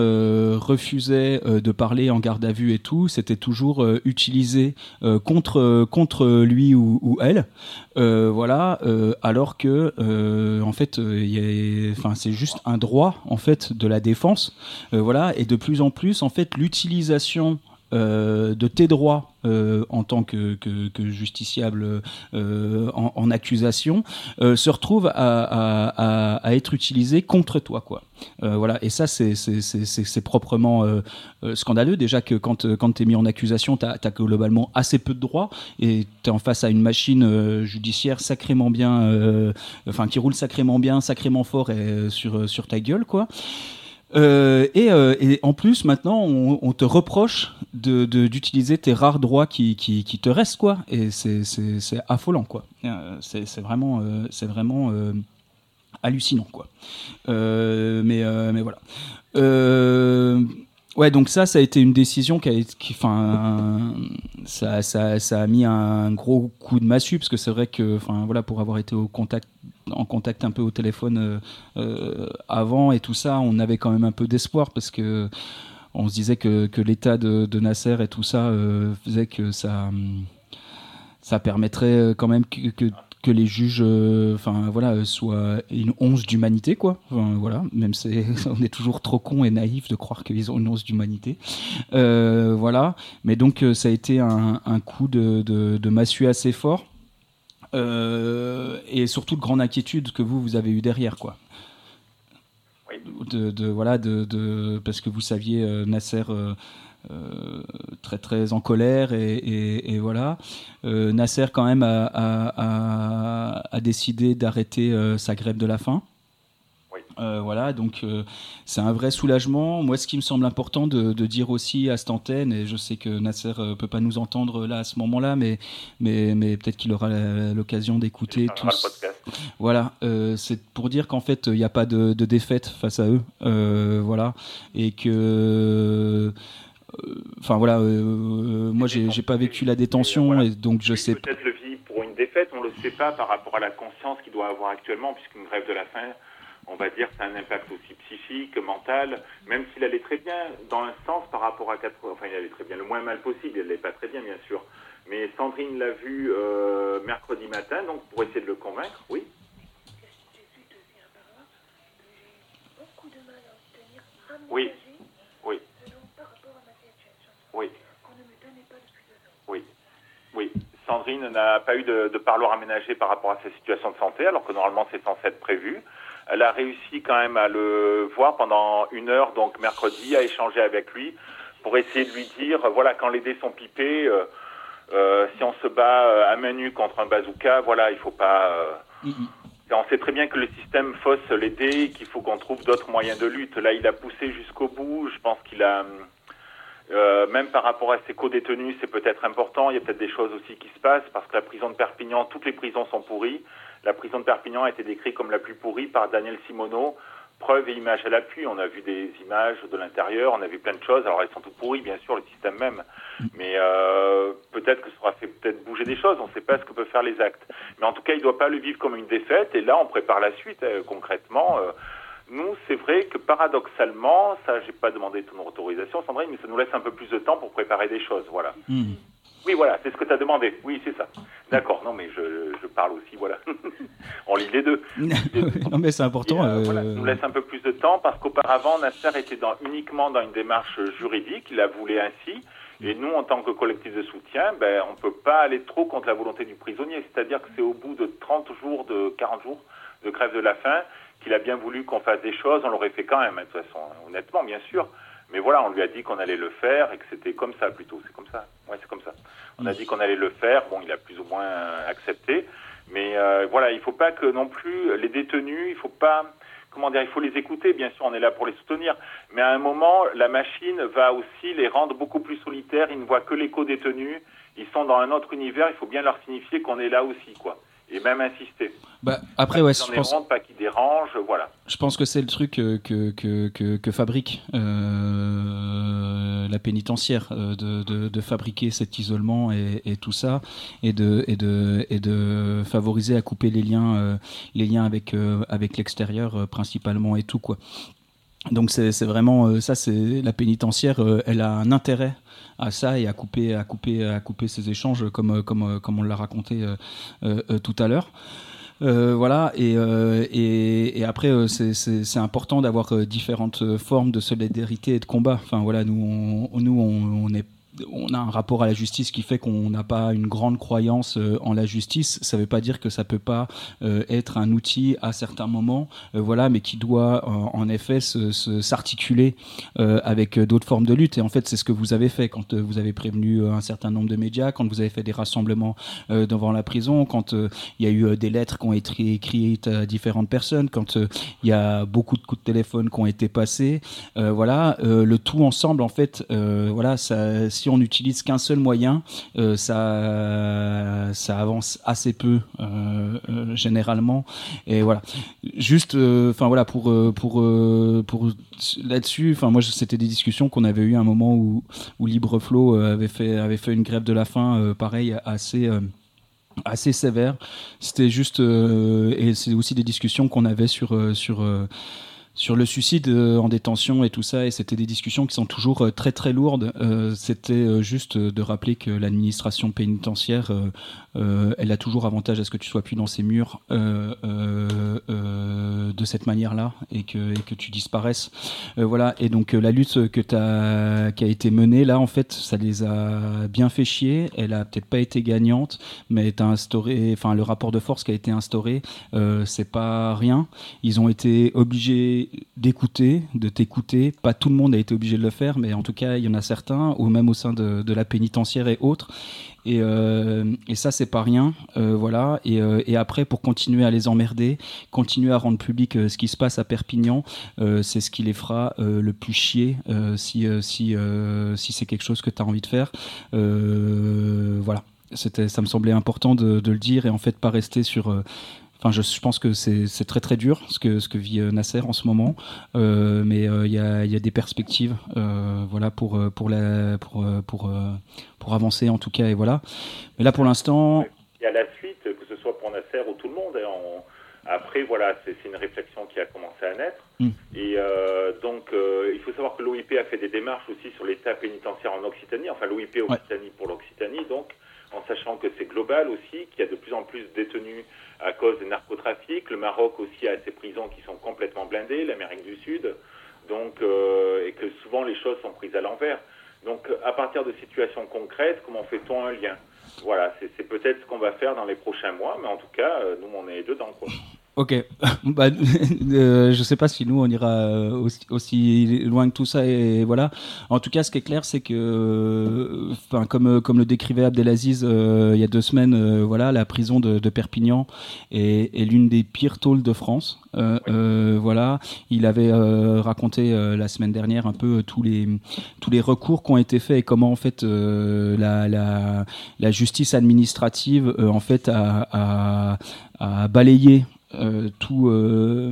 refusait de parler en garde à vue et tout, c'était toujours utilisé contre contre lui ou, elle. Voilà, alors que en fait, c'est juste un droit en fait de la défense. Voilà, et de plus en plus en fait l'utilisation euh, de tes droits euh, en tant que, justiciable euh, en, accusation se retrouve à, être utilisé contre toi quoi. Voilà et ça c'est proprement scandaleux déjà que quand quand t'es mis en accusation t'as as globalement assez peu de droits et t'es en face à une machine judiciaire sacrément bien enfin qui roule sacrément bien sacrément fort sur sur ta gueule quoi. Euh, et, euh, et en plus, maintenant, on, te reproche de- de- d'utiliser tes rares droits qui, qui, te restent, quoi. Et c'est- affolant, quoi. Euh, C'est vraiment, c'est vraiment hallucinant, quoi. Mais, mais voilà. Ouais, donc ça, ça a été une décision qui a qui, enfin, ça, ça, ça a mis un gros coup de massue parce que c'est vrai que, enfin, voilà, pour avoir été au contact, en contact un peu au téléphone euh, euh, avant et tout ça, on avait quand même un peu d'espoir parce que on se disait que, l'état de, Nasser et tout ça euh, faisait que ça, ça permettrait quand même que, que les juges, euh, enfin voilà, euh, soient une once d'humanité, quoi. Enfin, voilà, même c'est, on est toujours trop con et naïf de croire qu'ils ont une once d'humanité. Euh, voilà, mais donc ça a été un, un coup de, de, de massue assez fort. Euh, et surtout de grande inquiétude que vous vous avez eu derrière quoi de, de- voilà de, de- parce que vous saviez euh, Nasser euh, euh, très très en colère et, et- et voilà Euh, Nasser quand même a, a- a- a décidé d'arrêter euh, sa grève de la faim voilà, donc c'est un vrai soulagement. Moi, ce qui me semble important de, de dire aussi à cette antenne, et je sais que Nasser peut pas nous entendre là à ce moment-là, mais, mais, mais peut-être qu'il aura l'occasion d'écouter tout. Voilà, euh, c'est pour dire qu'en fait, il n'y a pas de, de défaite face à eux. euh, voilà, et que. Euh, Enfin voilà, euh, moi j'ai pas vécu la détention et donc je sais Peut-être le vit pour une défaite, on ne le sait pas par rapport à la conscience qu'il doit avoir actuellement, puisqu'une grève de la faim, on va dire, ça a un impact aussi psychique, mental, même s'il allait très bien dans un sens par rapport à 80, enfin il allait très bien, le moins mal possible, il n'allait pas très bien bien sûr. Mais Sandrine l'a vu euh, mercredi matin, donc pour essayer de le convaincre, oui. Oui, oui. Oui. Oui. Oui. Sandrine n'a pas eu de, de parloir aménagé par rapport à sa situation de santé, alors que normalement c'est censé être prévu. Elle a réussi quand même à le voir pendant une heure, donc mercredi, à échanger avec lui pour essayer de lui dire, voilà, quand les dés sont pipés, euh, euh, si on se bat euh, à main nue contre un bazooka, voilà, il faut pas. euh, on sait très bien que le système fausse les dés, et qu'il faut qu'on trouve d'autres moyens de lutte. Là, il a poussé jusqu'au bout. Je pense qu'il a, euh, même par rapport à ses co-détenus, c'est peut-être important. Il y a peut-être des choses aussi qui se passent parce que la prison de Perpignan, toutes les prisons sont pourries. La prison de Perpignan a été décrite comme la plus pourrie par Daniel Simoneau. Preuve et images à l'appui. On a vu des images de l'intérieur, on a vu plein de choses. Alors elles sont toutes pourries, bien sûr, le système même. Mais euh, peut-être que ça aura fait peut-être bouger des choses. On ne sait pas ce que peuvent faire les actes. Mais en tout cas, il ne doit pas le vivre comme une défaite. Et là, on prépare la suite euh, concrètement. Euh, nous, c'est vrai que paradoxalement, ça, j'ai pas demandé ton autorisation, Sandrine, mais ça nous laisse un peu plus de temps pour préparer des choses. Voilà. Hmm. Oui, voilà, c'est ce que tu as demandé. Oui, c'est ça. D'accord, non, mais je, je parle aussi, voilà. On lit les deux. non mais c'est important. euh, Ça nous laisse un peu plus de temps parce qu'auparavant, Nasser était dans, uniquement dans une démarche juridique, il la voulait ainsi. Et nous, en tant que collectif de soutien, ben, on ne peut pas aller trop contre la volonté du prisonnier. C'est-à-dire que c'est au bout de 30 jours, de 40 jours de grève de la faim qu'il a bien voulu qu'on fasse des choses. On l'aurait fait quand même, hein, de toute façon, honnêtement, bien sûr. Mais voilà, on lui a dit qu'on allait le faire et que c'était comme ça plutôt. C'est comme ça. Ouais, c'est comme ça. On a dit qu'on allait le faire. Bon, il a plus ou moins accepté. Mais euh, voilà, il faut pas que non plus les détenus, il faut pas, comment dire, il faut les écouter. Bien sûr, on est là pour les soutenir. Mais à un moment, la machine va aussi les rendre beaucoup plus solitaires. Ils ne voient que les co-détenus. Ils sont dans un autre univers. Il faut bien leur signifier qu'on est là aussi, quoi. Et même insister. Bah, après, ouais, je pense, pas qu'ils dérangent, voilà. je pense que c'est le truc euh, que, que, que, que fabriquent euh, la pénitentiaire, euh, de, de- de fabriquer cet isolement et, et tout ça, et de, et de, et de favoriser à couper les liens, euh, les liens avec, euh, avec l'extérieur principalement et tout quoi. Donc c'est vraiment euh, ça, c'est la pénitentiaire, euh, elle a un intérêt à ça et à couper, à couper, à couper ces échanges comme, euh, comme, comme on l'a raconté tout à l'heure. Voilà, et, après, euh, c'est- important d'avoir différentes formes de solidarité et de combat. Enfin, voilà, nous, on, nous, on, on on a un rapport à la justice qui fait qu'on n'a pas une grande croyance euh, en la justice. Ça ne veut pas dire que ça peut pas euh, être un outil à certains moments, euh, voilà, mais qui doit en, effet s'articuler avec d'autres formes de lutte. Et en fait, c'est ce que vous avez fait quand vous avez prévenu un certain nombre de médias, quand vous avez fait des rassemblements devant la prison, quand il y a eu des lettres qui ont été écrites à différentes personnes, quand il y a beaucoup de coups de téléphone qui ont été passés. Voilà, le tout ensemble, en fait, voilà, si on n'utilise qu'un seul moyen, euh, ça, ça avance assez peu euh, euh, généralement. Et voilà, juste, enfin voilà, pour pour pour là-dessus, enfin moi, c'était des discussions qu'on avait eu à un moment où où Libreflow avait fait avait fait une grève de la faim, pareil, assez assez sévère. C'était juste et c'est aussi des discussions qu'on avait sur sur sur le suicide euh, en détention et tout ça, et c'était des discussions qui sont toujours euh, très très lourdes. Euh, c'était juste de rappeler que l'administration pénitentiaire, elle a toujours avantage à ce que tu sois plus dans ces murs de cette manière-là et que, tu disparaisses. Voilà, et donc la lutte que t'as, qui a été menée là, en fait, ça les a bien fait chier. Elle a peut-être pas été gagnante, mais t'as instauré, enfin le rapport de force qui a été instauré, c'est pas rien. Ils ont été obligés d'écouter, de t'écouter. Pas tout le monde a été obligé de le faire, mais en tout cas, il y en a certains, ou même au sein de, la pénitentiaire et autres. Et, euh, ça, c'est pas rien. Euh, voilà. Et, euh, et après, pour continuer à les emmerder, continuer à rendre public ce qui se passe à Perpignan, c'est ce qui les fera le plus chier si, si, si c'est quelque chose que tu as envie de faire. Voilà. Ça me semblait important de le dire et en fait pas rester sur. Enfin, je, je pense que c'est très très dur ce que, ce que vit euh, Nasser en ce moment, Euh, mais euh, il y, a, il y a des perspectives, euh, voilà pour pour la pour pour pour avancer en tout cas et voilà. Mais là pour l'instant, Il y a la suite, que ce soit pour Nasser ou tout le monde. hein, on- Après, voilà, c'est une réflexion qui a commencé à naître. Mm. Et donc, il faut savoir que l'OIP a fait des démarches aussi sur l'état pénitentiaire en Occitanie, enfin l'OIP Occitanie pour l'Occitanie, donc en sachant que c'est global aussi, qu'il y a de plus en plus de détenus à cause des narcotrafics. Le Maroc aussi a ses prisons qui sont complètement blindées, l'Amérique du Sud, donc euh, et que souvent les choses sont prises à l'envers. Donc, à partir de situations concrètes, comment fait-on un lien? Voilà, c'est peut-être ce qu'on va faire dans les prochains mois, mais en tout cas, euh, nous, on est dedans, quoi. Ok, bah, euh, je sais pas si nous on ira euh, aussi, aussi loin que tout ça et voilà. En tout cas, ce qui est clair, c'est que, euh, enfin, comme euh, comme le décrivait Abdelaziz euh, il y a deux semaines, voilà, la prison de, de Perpignan est, est l'une des pires tôles de France. Voilà, il avait raconté la semaine dernière un peu tous les tous les recours qui ont été faits et comment en fait la, la la justice administrative en fait a, a, a balayé euh, tout, euh,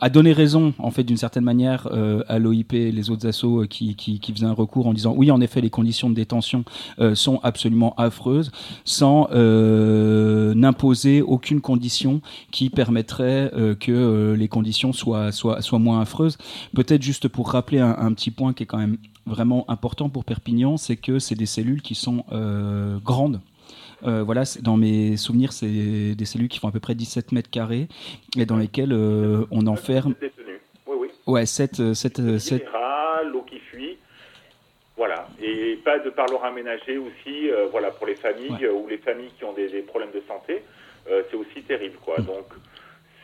a donné raison en fait d'une certaine manière euh, à l'OIP et les autres assos euh, qui, qui, faisaient un recours en disant oui en effet les conditions de détention sont absolument affreuses sans n'imposer aucune condition qui permettrait que les conditions soient, soient, soient moins affreuses. Peut-être juste pour rappeler un, un petit point qui est quand même vraiment important pour Perpignan, c'est que c'est des cellules qui sont grandes. Euh, voilà, dans mes souvenirs, c'est des cellules qui font à peu près 17 mètres carrés et dans lesquelles euh, on enferme. Oui, oui. ouais, 7, 7, 7, Les rats, l'eau qui fuit. Voilà. Et pas de parloirs aménagés aussi, euh, voilà, pour les familles ou les familles qui ont des, des problèmes de santé. C'est aussi terrible, quoi. Donc,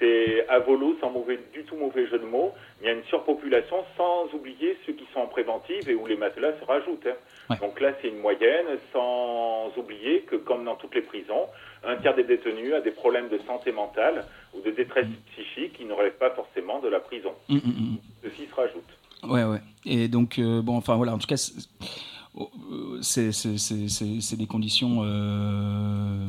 c'est à volo, sans mauvais, du tout mauvais jeu de mots. Il y a une surpopulation, sans oublier ceux qui sont en préventive et où les matelas se rajoutent. hein. Donc là, c'est une moyenne, sans oublier que, comme dans toutes les prisons, un tiers des détenus a des problèmes de santé mentale ou de détresse psychique qui ne relèvent pas forcément de la prison. Mm, mm, mm. Ceci se rajoute. Ouais, ouais. Et donc, euh, bon, enfin voilà, en tout cas, c'est- c'est- c'est des conditions euh,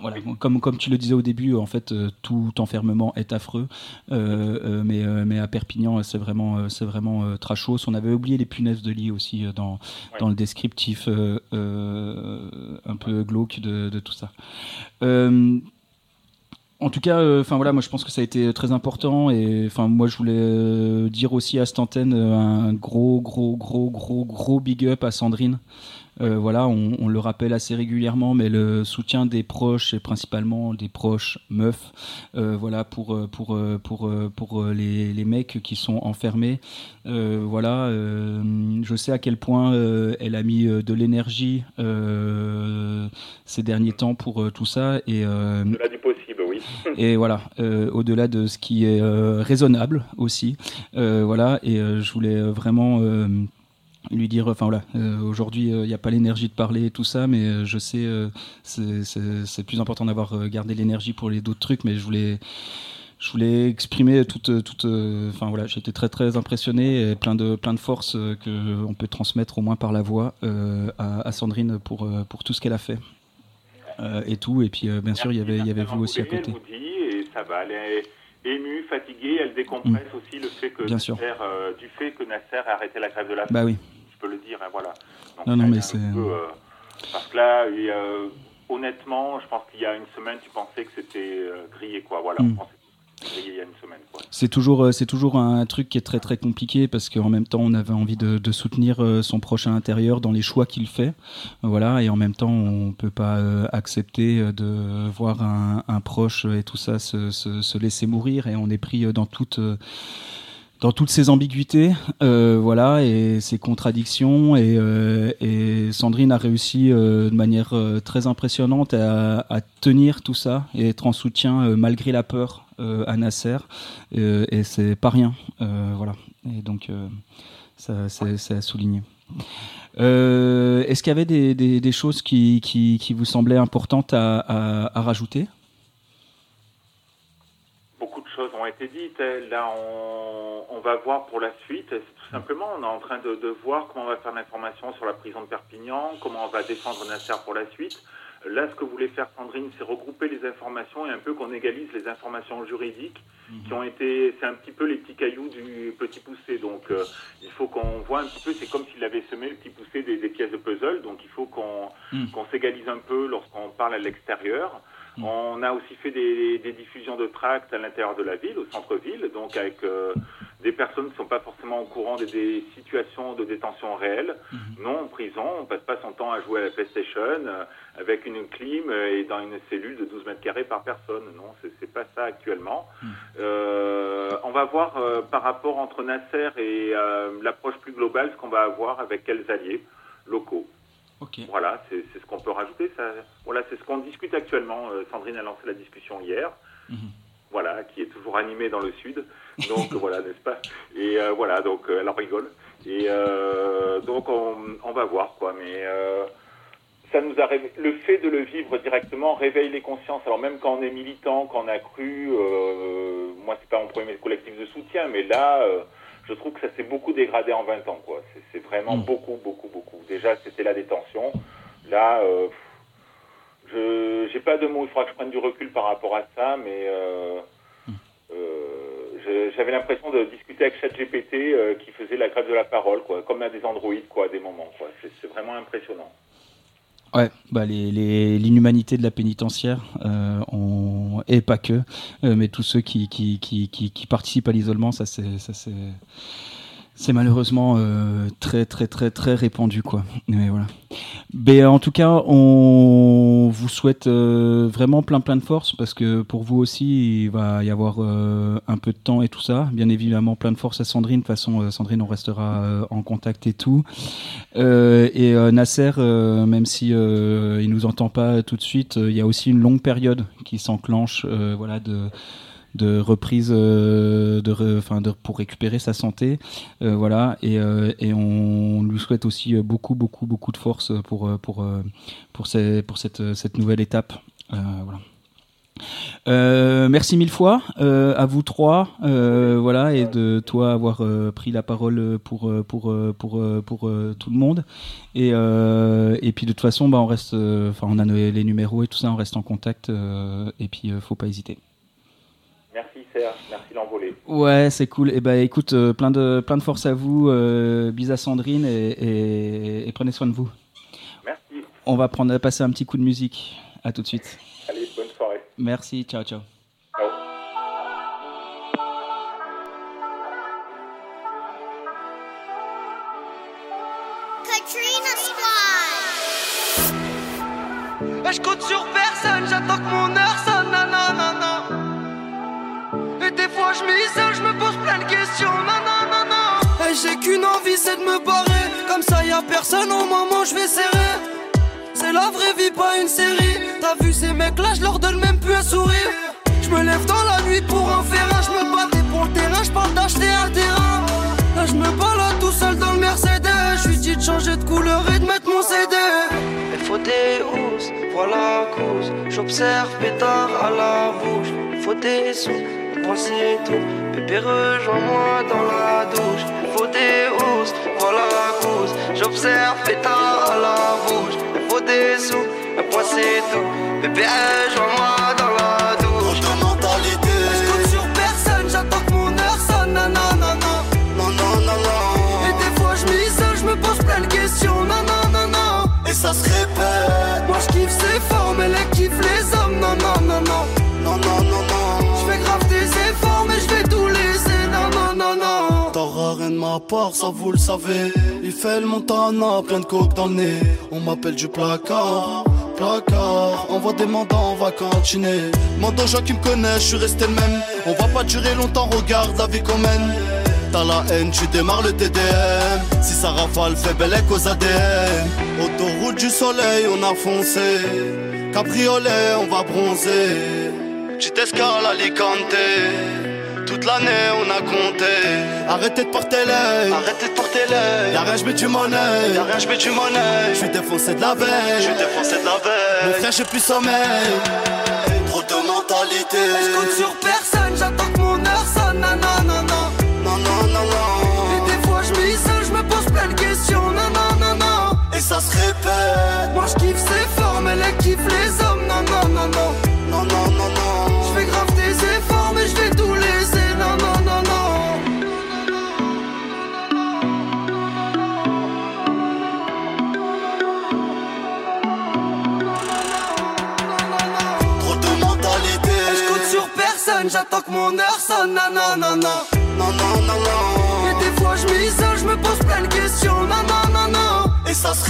voilà, comme, comme tu le disais au début, en fait, euh, tout enfermement est affreux. Euh, euh, mais, mais à Perpignan, c'est vraiment, c'est vraiment trashos. On avait oublié les punaises de lit aussi dans, dans le descriptif un peu glauque de, de tout ça. En tout cas, enfin voilà, moi je pense que ça a été très important et enfin moi je voulais dire aussi à cette antenne un gros gros gros gros gros big up à Sandrine euh, voilà, on, le rappelle assez régulièrement, mais le soutien des proches et principalement des proches meufs, euh, voilà, pour euh, pour pour pour les, les, mecs qui sont enfermés. voilà, je sais à quel point elle a mis de l'énergie ces derniers temps pour tout ça et au-delà du possible, oui. et voilà, au-delà de ce qui est raisonnable aussi, voilà. Et je voulais vraiment lui dire, enfin voilà, euh, aujourd'hui il n'y a pas l'énergie de parler et tout ça, mais euh, je sais, euh, c'est plus important d'avoir gardé l'énergie pour les d'autres trucs, mais je voulais, je voulais exprimer toute, toute, enfin voilà, j'étais très très impressionné et plein de plein de force que on peut transmettre au moins par la voix à, Sandrine pour pour tout ce qu'elle a fait et tout, et puis bien sûr il y avait il y avait vous aussi à côté. Et ça va, est émue, fatiguée, elle décompresse mm. aussi le fait que bien Nasser, du fait que Nasser a arrêté la grève de la faim. Bah oui je peux le dire, hein, voilà. non, non, mais c'est... Euh, parce que là, honnêtement, je pense qu'il y a une semaine, tu pensais que c'était euh, grillé, quoi. Voilà, mm. il y a une semaine. C'est toujours, euh, c'est toujours un truc qui est très très compliqué parce qu'en même temps on avait envie de, soutenir son prochain intérieur dans les choix qu'il fait, voilà, et en même temps on peut pas accepter de voir un, proche et tout ça se, se, se, laisser mourir et on est pris dans toute toutes ces ambiguïtés, euh, voilà, et ces contradictions, et, euh, Sandrine a réussi euh, de manière très impressionnante à, tenir tout ça et être en soutien malgré la peur à Nasser, et c'est pas rien, voilà. Et donc ça, c'est à souligner. Est-ce qu'il y avait des, choses qui, vous semblaient importantes à rajouter choses ont été dites. Là, on, va voir pour la suite. Tout simplement, on est en train de, voir comment on va faire l'information sur la prison de Perpignan, comment on va défendre Nasser pour la suite. Là, ce que voulait faire Sandrine, c'est regrouper les informations et un peu qu'on égalise les informations juridiques qui ont été, c'est un petit peu les petits cailloux du petit poussé. Donc, euh, il faut qu'on voit un petit peu, c'est comme s'il avait semé le petit poussé des, pièces de puzzle. Donc, il faut qu'on mm. qu'on s'égalise un peu lorsqu'on parle à l'extérieur. Mm. On a aussi fait des, diffusions de tracts à l'intérieur de la ville, au centre-ville, donc avec euh, des personnes qui ne sont pas forcément au courant des, situations de détention réelles. Mm-hmm. Non, en prison, on passe pas son temps à jouer à la PlayStation euh, avec une clim et dans une cellule de 12 mètres carrés par personne. Non, c'est pas ça actuellement. Mm. Euh, on va voir par rapport entre Nasser et l'approche plus globale ce qu'on va avoir avec quels alliés locaux. Voilà, c'est ce qu'on peut rajouter. Ça, voilà, c'est ce qu'on discute actuellement. Euh, Sandrine a lancé la discussion hier. Mhm. Voilà, qui est toujours animée dans le sud. Donc voilà, n'est-ce pas? Et euh, voilà, donc euh, elle en rigole. Et donc on, va voir quoi. Mais ça nous a le fait de le vivre directement réveille les consciences. Alors même quand on est militant, quand on a cru, moi c'est pas mon premier collectif de soutien, mais là je trouve que ça s'est beaucoup dégradé en 20 ans. quoi. C'est vraiment mm. beaucoup, beaucoup, beaucoup. Déjà, c'était la détention. Là, euh, je n'ai pas de mots, il faudra que je prenne du recul par rapport à ça, mais euh, mm. euh, j'avais l'impression de discuter avec ChatGPT euh, qui faisait la grève de la parole, quoi, comme à des androïdes, quoi, à des moments. C'est vraiment impressionnant. Ouais, bah l'inhumanité de la pénitentiaire, euh, on, et pas que, euh, mais tous ceux qui, qui, qui, qui participent à l'isolement, ça c'est c'est malheureusement euh, très très très très répandu quoi. Mais voilà. Mais en tout cas, on vous souhaite euh, vraiment plein plein de force parce que pour vous aussi, il va y avoir euh, un peu de temps et tout ça. Bien évidemment, plein de force à Sandrine. De toute façon, Sandrine, on restera en contact et tout. et Nasser, même si il nous entend pas tout de suite, il y a aussi une longue période qui s'enclenche, voilà de de reprise euh, de, pour récupérer sa santé euh, voilà et, euh, et, on lui souhaite aussi beaucoup beaucoup beaucoup de force pour pour pour, cette, nouvelle étape voilà merci mille fois à vous trois, voilà, et de toi avoir pris la parole pour pour pour pour, tout le monde. Et et puis de toute façon, bah on reste, enfin on a les numéros et tout ça, on reste en contact. et puis faut pas hésiter. Merci l'envolée. Ouais, c'est cool. Et ben écoute, euh, plein de plein de force à vous, euh, bis à Sandrine et, et, et prenez soin de vous. Merci. On va prendre passer un petit coup de musique. À tout de suite. Allez, bonne soirée. Merci, ciao. Ciao. Personne au moment je vais serrer. C'est la vraie vie, pas une série. T'as vu ces mecs là, je leur donne même plus un sourire. Je me lève dans la nuit pour en faire un, je me battais pour le terrain, je parle d'acheter un terrain. Là je me balade tout seul dans le Mercedes. Je lui dis de changer de couleur et de mettre mon CD. Il faut des housses, voilà la cause. J'observe pétard à la bouche. Faut des sous, c'est tout. Pépé, rejoins-moi dans la douche. Faut des housses, la cause. J'observe pétard à la bouche. Il faut des sous, c'est tout. Pépé, rejoins-moi dans la douche. de mentalité. Je compte sur personne, j'attends que mon heure sonne, nanana. Non, non, non, non. Et des fois je m'isole, je me pose plein de questions, nanana. Et ça se répète. Moi je kiffe ses formes, elle kiffe les hommes, non Ça vous le savez. Il fait le montana, plein de coke dans le nez. On m'appelle du placard, placard. Envoie des mandats, on va cantiner. Mando, gens qui me connaissent, je suis resté le même. On va pas durer longtemps, regarde la vie qu'on mène. T'as la haine, tu démarres le TDM. Si ça rafale, fais belle aux ADN. Autoroute du soleil, on a foncé. Cabriolet, on va bronzer. Petite escale à Alicante. L'année on a compté. Arrêtez de porter l'œil. Arrêtez de porter l'œil. Y'a rien j'mets du monnaie. Y'a rien j'mets du monnaie. J'suis défoncé de la veille. J'suis défoncé de la Mon veille frère j'ai plus sommeil. Trop de mentalité. Je compte sur personne, j'attends que mon heure sonne, nanana Non non non non. Et des fois je m'isole, je me pose plein de questions, nanana Et ça se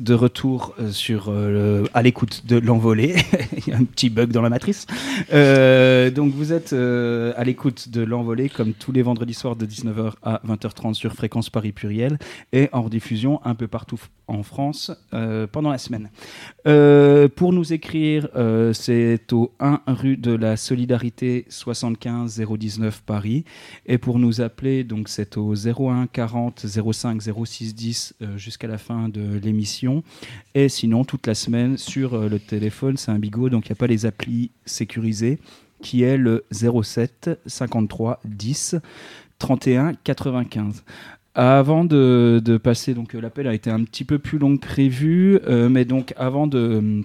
de retour euh, sur, euh, à l'écoute de l'envolée. Il y a un petit bug dans la matrice. Euh, donc vous êtes à l'écoute de l'envolée comme tous les vendredis soirs de 19h à 20h30 sur Fréquence Paris Pluriel et en rediffusion un peu partout en France pendant la semaine. Pour nous écrire, c'est au 1 rue de la Solidarité 75 019 Paris. Et pour nous appeler, donc c'est au 01 40 05 06 10 euh, jusqu'à la fin de l'émission. Et sinon, toute la semaine sur euh, le téléphone, c'est un bigot, donc il n'y a pas les applis sécurisées, qui est le 07 53 10 31 95. Avant de, passer, donc euh, l'appel a été un petit peu plus long que prévu, euh, mais donc avant de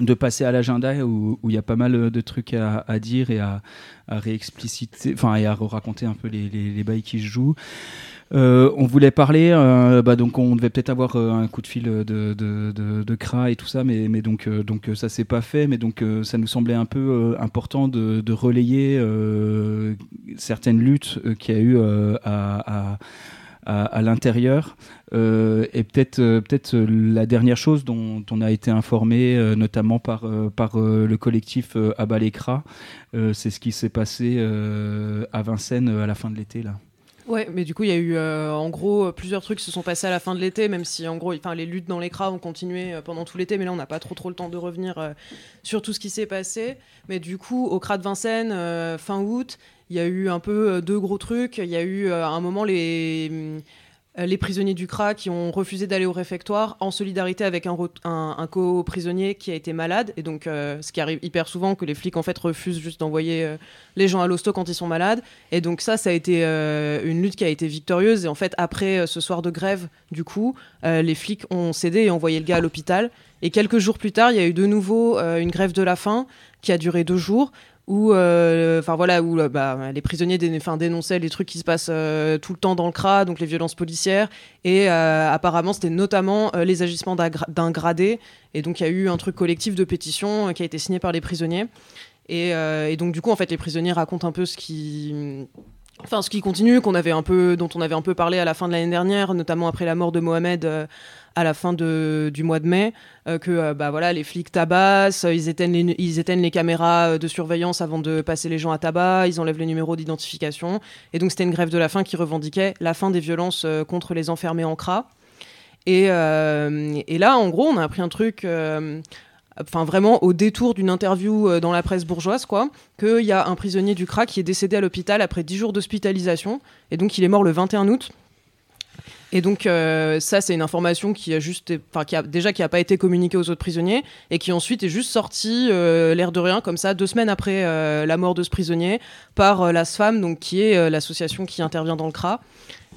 de passer à l'agenda où il y a pas mal de trucs à, à dire et à, à réexpliciter, enfin et à raconter un peu les, les, les bails qui se jouent. Euh, on voulait parler, euh, bah on devait peut-être avoir euh, un coup de fil de, CRA et tout ça, mais, donc, ça s'est pas fait, mais donc ça nous semblait un peu important de, relayer certaines luttes qu'il y a eu à, l'intérieur. Et peut-être peut-être la dernière chose dont on a été informé, notamment par, le collectif Abalekra, c'est ce qui s'est passé à Vincennes à la fin de l'été là. Ouais, mais du coup, il y a eu euh, en gros euh, plusieurs trucs qui se sont passés à la fin de l'été, même si en gros, enfin, les luttes dans les cras ont continué euh, pendant tout l'été, mais là, on n'a pas trop trop le temps de revenir sur tout ce qui s'est passé. Mais du coup, au CRA de Vincennes, fin août, il y a eu un peu deux gros trucs. Il y a eu à un moment les les prisonniers du CRA qui ont refusé d'aller au réfectoire en solidarité avec un, co-prisonnier qui a été malade. Et donc, euh, ce qui arrive hyper souvent, que les flics en fait refusent juste d'envoyer euh, les gens à l'hosto quand ils sont malades. Et donc, ça, ça a été euh, une lutte qui a été victorieuse. Et en fait, après euh, ce soir de grève, du coup, euh, les flics ont cédé et envoyé le gars à l'hôpital. Et quelques jours plus tard, il y a eu de nouveau euh, une grève de la faim qui a duré deux jours où, euh, enfin voilà, où euh, bah, les prisonniers dénonçaient les trucs qui se passent euh, tout le temps dans le CRA, donc les violences policières, et apparemment c'était notamment les agissements d'un gra- d'un gradé, et donc il y a eu un truc collectif de pétition qui a été signé par les prisonniers, et, donc du coup en fait les prisonniers racontent un peu ce qui Enfin, ce qui continue, qu'on avait un peu, dont on avait un peu parlé à la fin de l'année dernière, notamment après la mort de Mohamed à la fin de, du mois de mai, euh, que euh, bah voilà, les flics tabassent, euh, ils éteignent les, ils éteignent les caméras de surveillance avant de passer les gens à tabac, ils enlèvent les numéros d'identification, et donc c'était une grève de la faim qui revendiquait la fin des violences contre les enfermés en CRA. Et, et là, en gros, on a appris un truc. Enfin, vraiment au détour d'une interview dans la presse bourgeoise, quoi, qu'il y a un prisonnier du CRA qui est décédé à l'hôpital après 10 jours d'hospitalisation, et donc il est mort le 21 août. Et donc euh, ça, c'est une information qui a juste, enfin qui a déjà qui a pas été communiquée aux autres prisonniers et qui ensuite est juste sortie euh, l'air de rien comme ça deux semaines après euh, la mort de ce prisonnier par euh, la SFAM, donc qui est l'association qui intervient dans le CRA.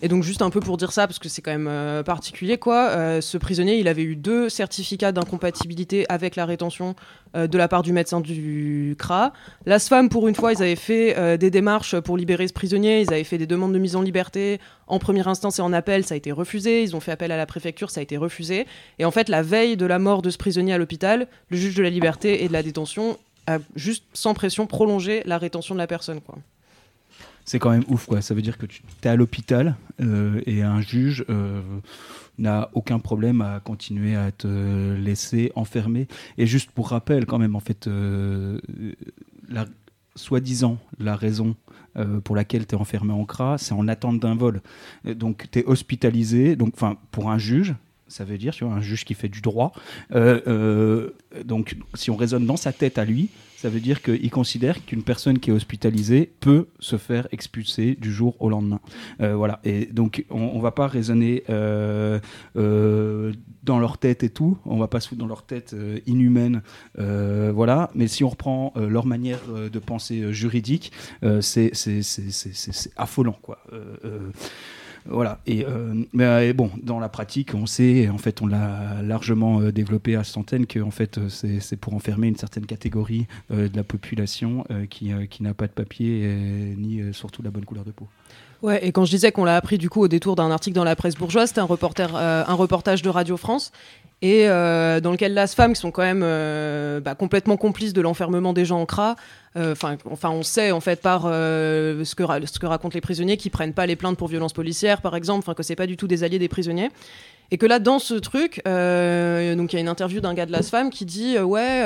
Et donc juste un peu pour dire ça, parce que c'est quand même euh, particulier, quoi. euh, ce prisonnier, il avait eu deux certificats d'incompatibilité avec la rétention euh, de la part du médecin du CRA. La SFAM, pour une fois, ils avaient fait des démarches pour libérer ce prisonnier. Ils avaient fait des demandes de mise en liberté en première instance et en appel, ça a été refusé. Ils ont fait appel à la préfecture, ça a été refusé. Et en fait, la veille de la mort de ce prisonnier à l'hôpital, le juge de la liberté et de la détention a juste sans pression prolongé la rétention de la personne, quoi. C'est quand même ouf, quoi. Ça veut dire que tu es à l'hôpital euh, et un juge euh, n'a aucun problème à continuer à te laisser enfermer. Et juste pour rappel, quand même, en fait, euh, la, soi-disant, la raison pour laquelle tu es enfermé en CRA, c'est en attente d'un vol. Donc, tu es hospitalisé, donc, enfin, pour un juge. Ça veut dire, tu vois, un juge qui fait du droit. Donc, si on raisonne dans sa tête à lui, ça veut dire qu'il considère qu'une personne qui est hospitalisée peut se faire expulser du jour au lendemain. Euh, voilà. Et donc, on, ne va pas raisonner euh, euh, dans leur tête et tout. On va pas se foutre dans leur tête inhumaine. Voilà. Mais si on reprend leur manière de penser juridique, c'est affolant, quoi. Voilà. Et, euh, mais euh, bon, dans la pratique, on sait, en fait, on l'a largement euh, développé à centaines, que en fait, c'est pour enfermer une certaine catégorie de la population qui, n'a pas de papier ni surtout la bonne couleur de peau. Ouais, et quand je disais qu'on l'a appris du coup au détour d'un article dans la presse bourgeoise, c'était un reportage de Radio France, et euh, dans lequel las femmes qui sont quand même euh, bah, complètement complices de l'enfermement des gens en CRA, euh, enfin enfin, on sait en fait par ce, que racontent les prisonniers qui prennent pas les plaintes pour violences policières par exemple, enfin que c'est pas du tout des alliés des prisonniers. Et que là, dans ce truc, donc il y a une interview d'un gars de las femmes qui dit ouais,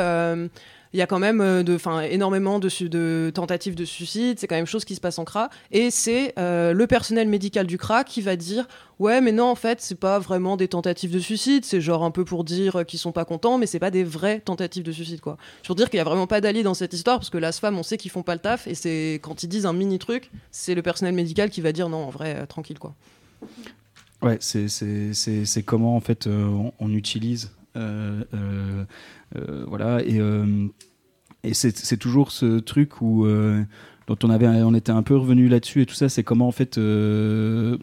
il y a quand même euh, de, énormément de, tentatives de suicide. C'est quand même chose qui se passe en CRA. Et c'est euh, le personnel médical du CRA qui va dire ouais, mais non, en fait, c'est pas vraiment des tentatives de suicide. C'est genre un peu pour dire euh, qu'ils sont pas contents, mais c'est pas des vraies tentatives de suicide, quoi. Veux dire qu'il y a vraiment pas d'alliés dans cette histoire parce que las femmes, on sait qu'ils font pas le taf. Et c'est quand ils disent un mini truc, c'est le personnel médical qui va dire non, en vrai, tranquille, quoi. Ouais, c'est- comment en fait on utilise. Euh, euh, euh, voilà, et, et c'est toujours ce truc où dont on avait, on était un peu revenu là-dessus et tout ça, c'est comment en fait,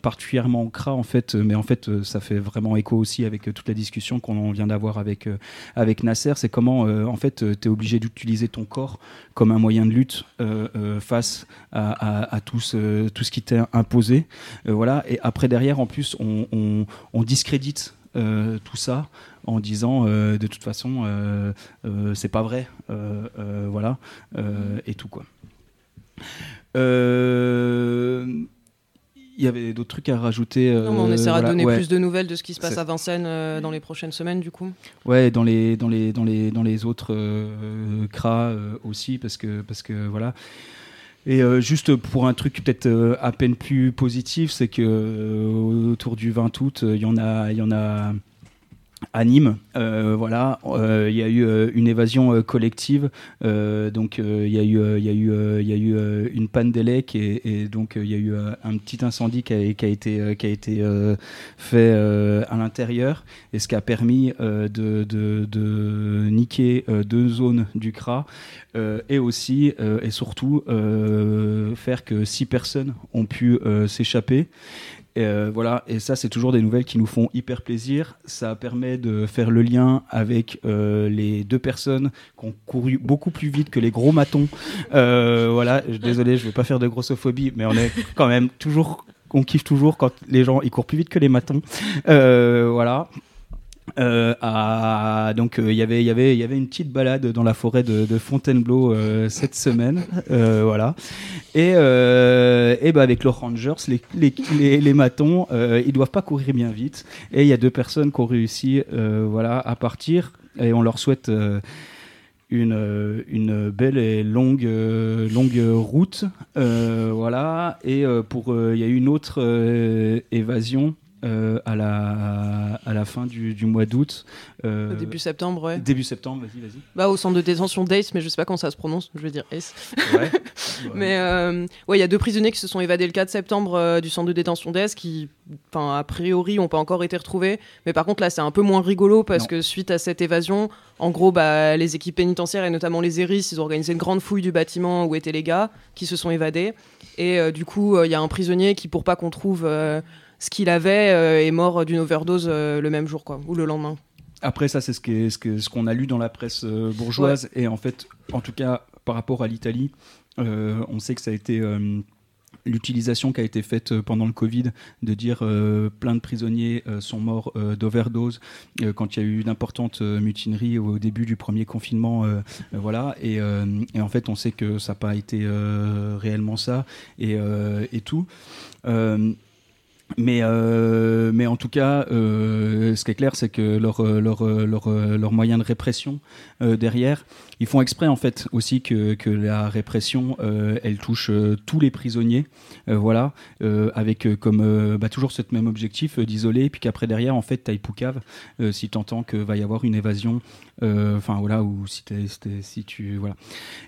particulièrement CRA en fait, mais en fait, ça fait vraiment écho aussi avec toute la discussion qu'on vient d'avoir avec avec Nasser, c'est comment en fait, tu es obligé d'utiliser ton corps comme un moyen de lutte face à, à- tout ce qui t'est imposé, voilà. Et après derrière, en plus, on- on discrédite euh, tout ça en disant euh, de toute façon euh, c'est pas vrai voilà et tout quoi il y avait d'autres trucs à rajouter Non, mais on essaiera voilà, de donner ouais. plus de nouvelles de ce qui se passe à Vincennes dans les prochaines semaines, du coup. Ouais, dans les dans les dans les dans les autres cras aussi parce que parce que voilà. Et euh, juste pour un truc peut-être euh, à peine plus positif, c'est que euh, autour du 20 août, il y en a il y en a à Nîmes, euh, voilà, euh, il y a eu euh, une évasion collective. donc il y a eu, il y a eu, il y a eu une panne d'élec et, et donc il y a eu un petit incendie qui a, été, qui a été fait à l'intérieur et ce qui a permis de, de, niquer deux zones du CRA et aussi et surtout faire que six personnes ont pu s'échapper. Et, euh, voilà, et ça, c'est toujours des nouvelles qui nous font hyper plaisir. Ça permet de faire le lien avec euh, les deux personnes qui ont couru beaucoup plus vite que les gros matons. Euh, voilà, désolé, je vais pas faire de grossophobie, mais on est quand même toujours, on kiffe toujours quand les gens ils courent plus vite que les matons. Euh, voilà. Euh, donc euh, il y avait une petite balade dans la forêt de, Fontainebleau euh, cette semaine. Voilà. Et bah avec les Rangers les les, matons ils doivent pas courir bien vite. Et il y a deux personnes qui ont réussi voilà à partir. Et on leur souhaite une, belle et longue, route. Voilà. Et pour, il y a eu une autre évasion euh, à, la, à la fin du, du mois d'août. Euh, début septembre, ouais. Début septembre, vas-y, vas-y. Bah, au centre de détention d'Ace, mais je sais pas comment ça se prononce, je vais dire Ace. Ouais. mais euh, ouais, il y a deux prisonniers qui se sont évadés le 4 septembre du centre de détention d'Ace qui, a priori, ont pas encore été retrouvés. Mais par contre, là, c'est un peu moins rigolo parce Non. que suite à cette évasion, en gros, bah, les équipes pénitentiaires et notamment les ERIS, ils ont organisé une grande fouille du bâtiment où étaient les gars qui se sont évadés. Et du coup, il y a un prisonnier qui, pour pas qu'on trouve ce qu'il avait, euh, est mort d'une overdose euh, le même jour, quoi, ou le lendemain. Après, ça, c'est ce qu'on ce que- ce qu'on a lu dans la presse euh, bourgeoise. Et en fait, en tout cas, par rapport à l'Italie, on sait que ça a été l'utilisation qui a été faite pendant le Covid de dire euh, plein de prisonniers euh, sont morts euh, d'overdose quand il y a eu d'importantes mutineries au début du premier confinement. voilà. Et, et en fait, on sait que ça n'a pas été réellement ça et, et tout. Mais, euh, mais en tout cas, euh, ce qui est clair, c'est que leur, euh, leur, euh, leur, euh, leur moyen de répression euh, derrière, ils font exprès en fait aussi que, la répression, euh, elle touche euh, tous les prisonniers, euh, voilà, avec comme bah, toujours ce même objectif d'isoler, puis qu'après derrière, en fait, t'as Poucave, si t'entends que va y avoir une évasion, enfin voilà, ou si, tu voilà.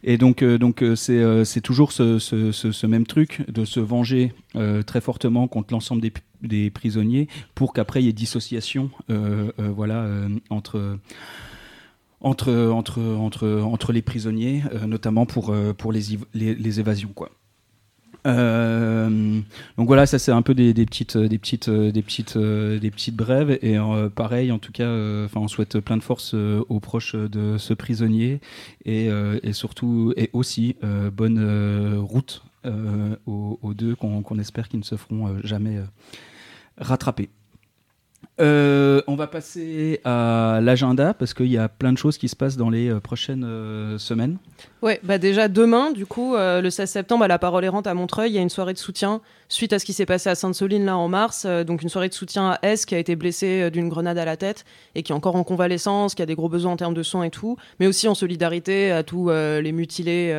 Et donc, donc c'est c'est toujours ce, ce, même truc de se venger très fortement contre l'ensemble des, des prisonniers pour qu'après il y ait dissociation voilà, entre, entre, entre, entre, entre les prisonniers, euh, notamment pour, euh, pour les, les, évasions. Quoi. Euh, donc voilà, ça c'est un peu des, petites, des petites, des petites, des petites brèves. Et pareil, en tout cas, on souhaite plein de force aux proches de ce prisonnier et, et surtout et aussi bonne route aux, deux qu'on espère qu'ils ne se feront jamais rattraper. Euh, on va passer à l'agenda parce qu'il y a plein de choses qui se passent dans les euh, prochaines euh, semaines. Ouais, bah déjà demain, du coup, le 16 septembre, à la Parole errante à Montreuil, il y a une soirée de soutien suite à ce qui s'est passé à Sainte-Soline là en mars. donc une soirée de soutien à S qui a été blessé d'une grenade à la tête et qui est encore en convalescence, qui a des gros besoins en termes de soins et tout, mais aussi en solidarité à tous les mutilés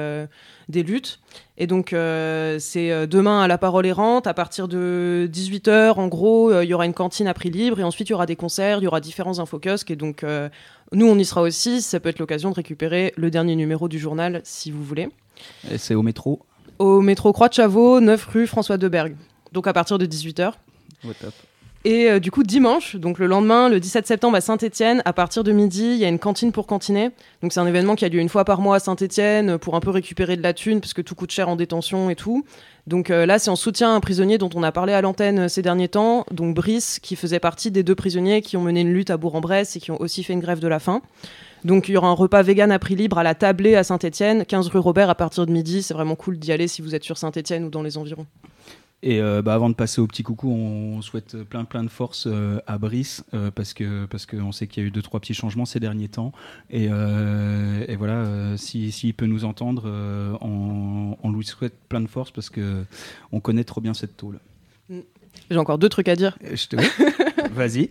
des luttes. Et donc c'est demain à la Parole errante, à partir de 18h en gros, il y aura une cantine à prix libre et ensuite il y aura des concerts, il y aura différents infokiosques et donc euh, nous on y sera aussi, ça peut être l'occasion de récupérer le dernier numéro du journal si vous voulez. Et C'est au métro? Au métro Croix de Chavaux, 9 rue François Debergue. Donc à partir de 18h. Ouais, top. Et euh, du coup, dimanche, donc le lendemain, le 17 septembre à Saint-Etienne, à partir de midi, il y a une cantine pour cantiner. Donc c'est un événement qui a lieu une fois par mois à Saint-Etienne pour un peu récupérer de la thune, parce que tout coûte cher en détention et tout. Donc euh, là, c'est en soutien à un prisonnier dont on a parlé à l'antenne euh, ces derniers temps, donc Brice, qui faisait partie des deux prisonniers qui ont mené une lutte à Bourg-en-Bresse et qui ont aussi fait une grève de la faim. Donc il y aura un repas vegan à prix libre à la tablée à Saint-Etienne, 15 rue Robert à partir de midi. C'est vraiment cool d'y aller si vous êtes sur Saint-Etienne ou dans les environs. Et euh, bah, avant de passer au petit coucou, on souhaite plein plein de force euh, à Brice euh, parce que parce qu'on sait qu'il y a eu deux trois petits changements ces derniers temps et, et voilà euh, si s'il peut nous entendre, on, on lui souhaite plein de force parce que on connaît trop bien cette tôle. J'ai encore deux trucs à dire. Je te vas-y.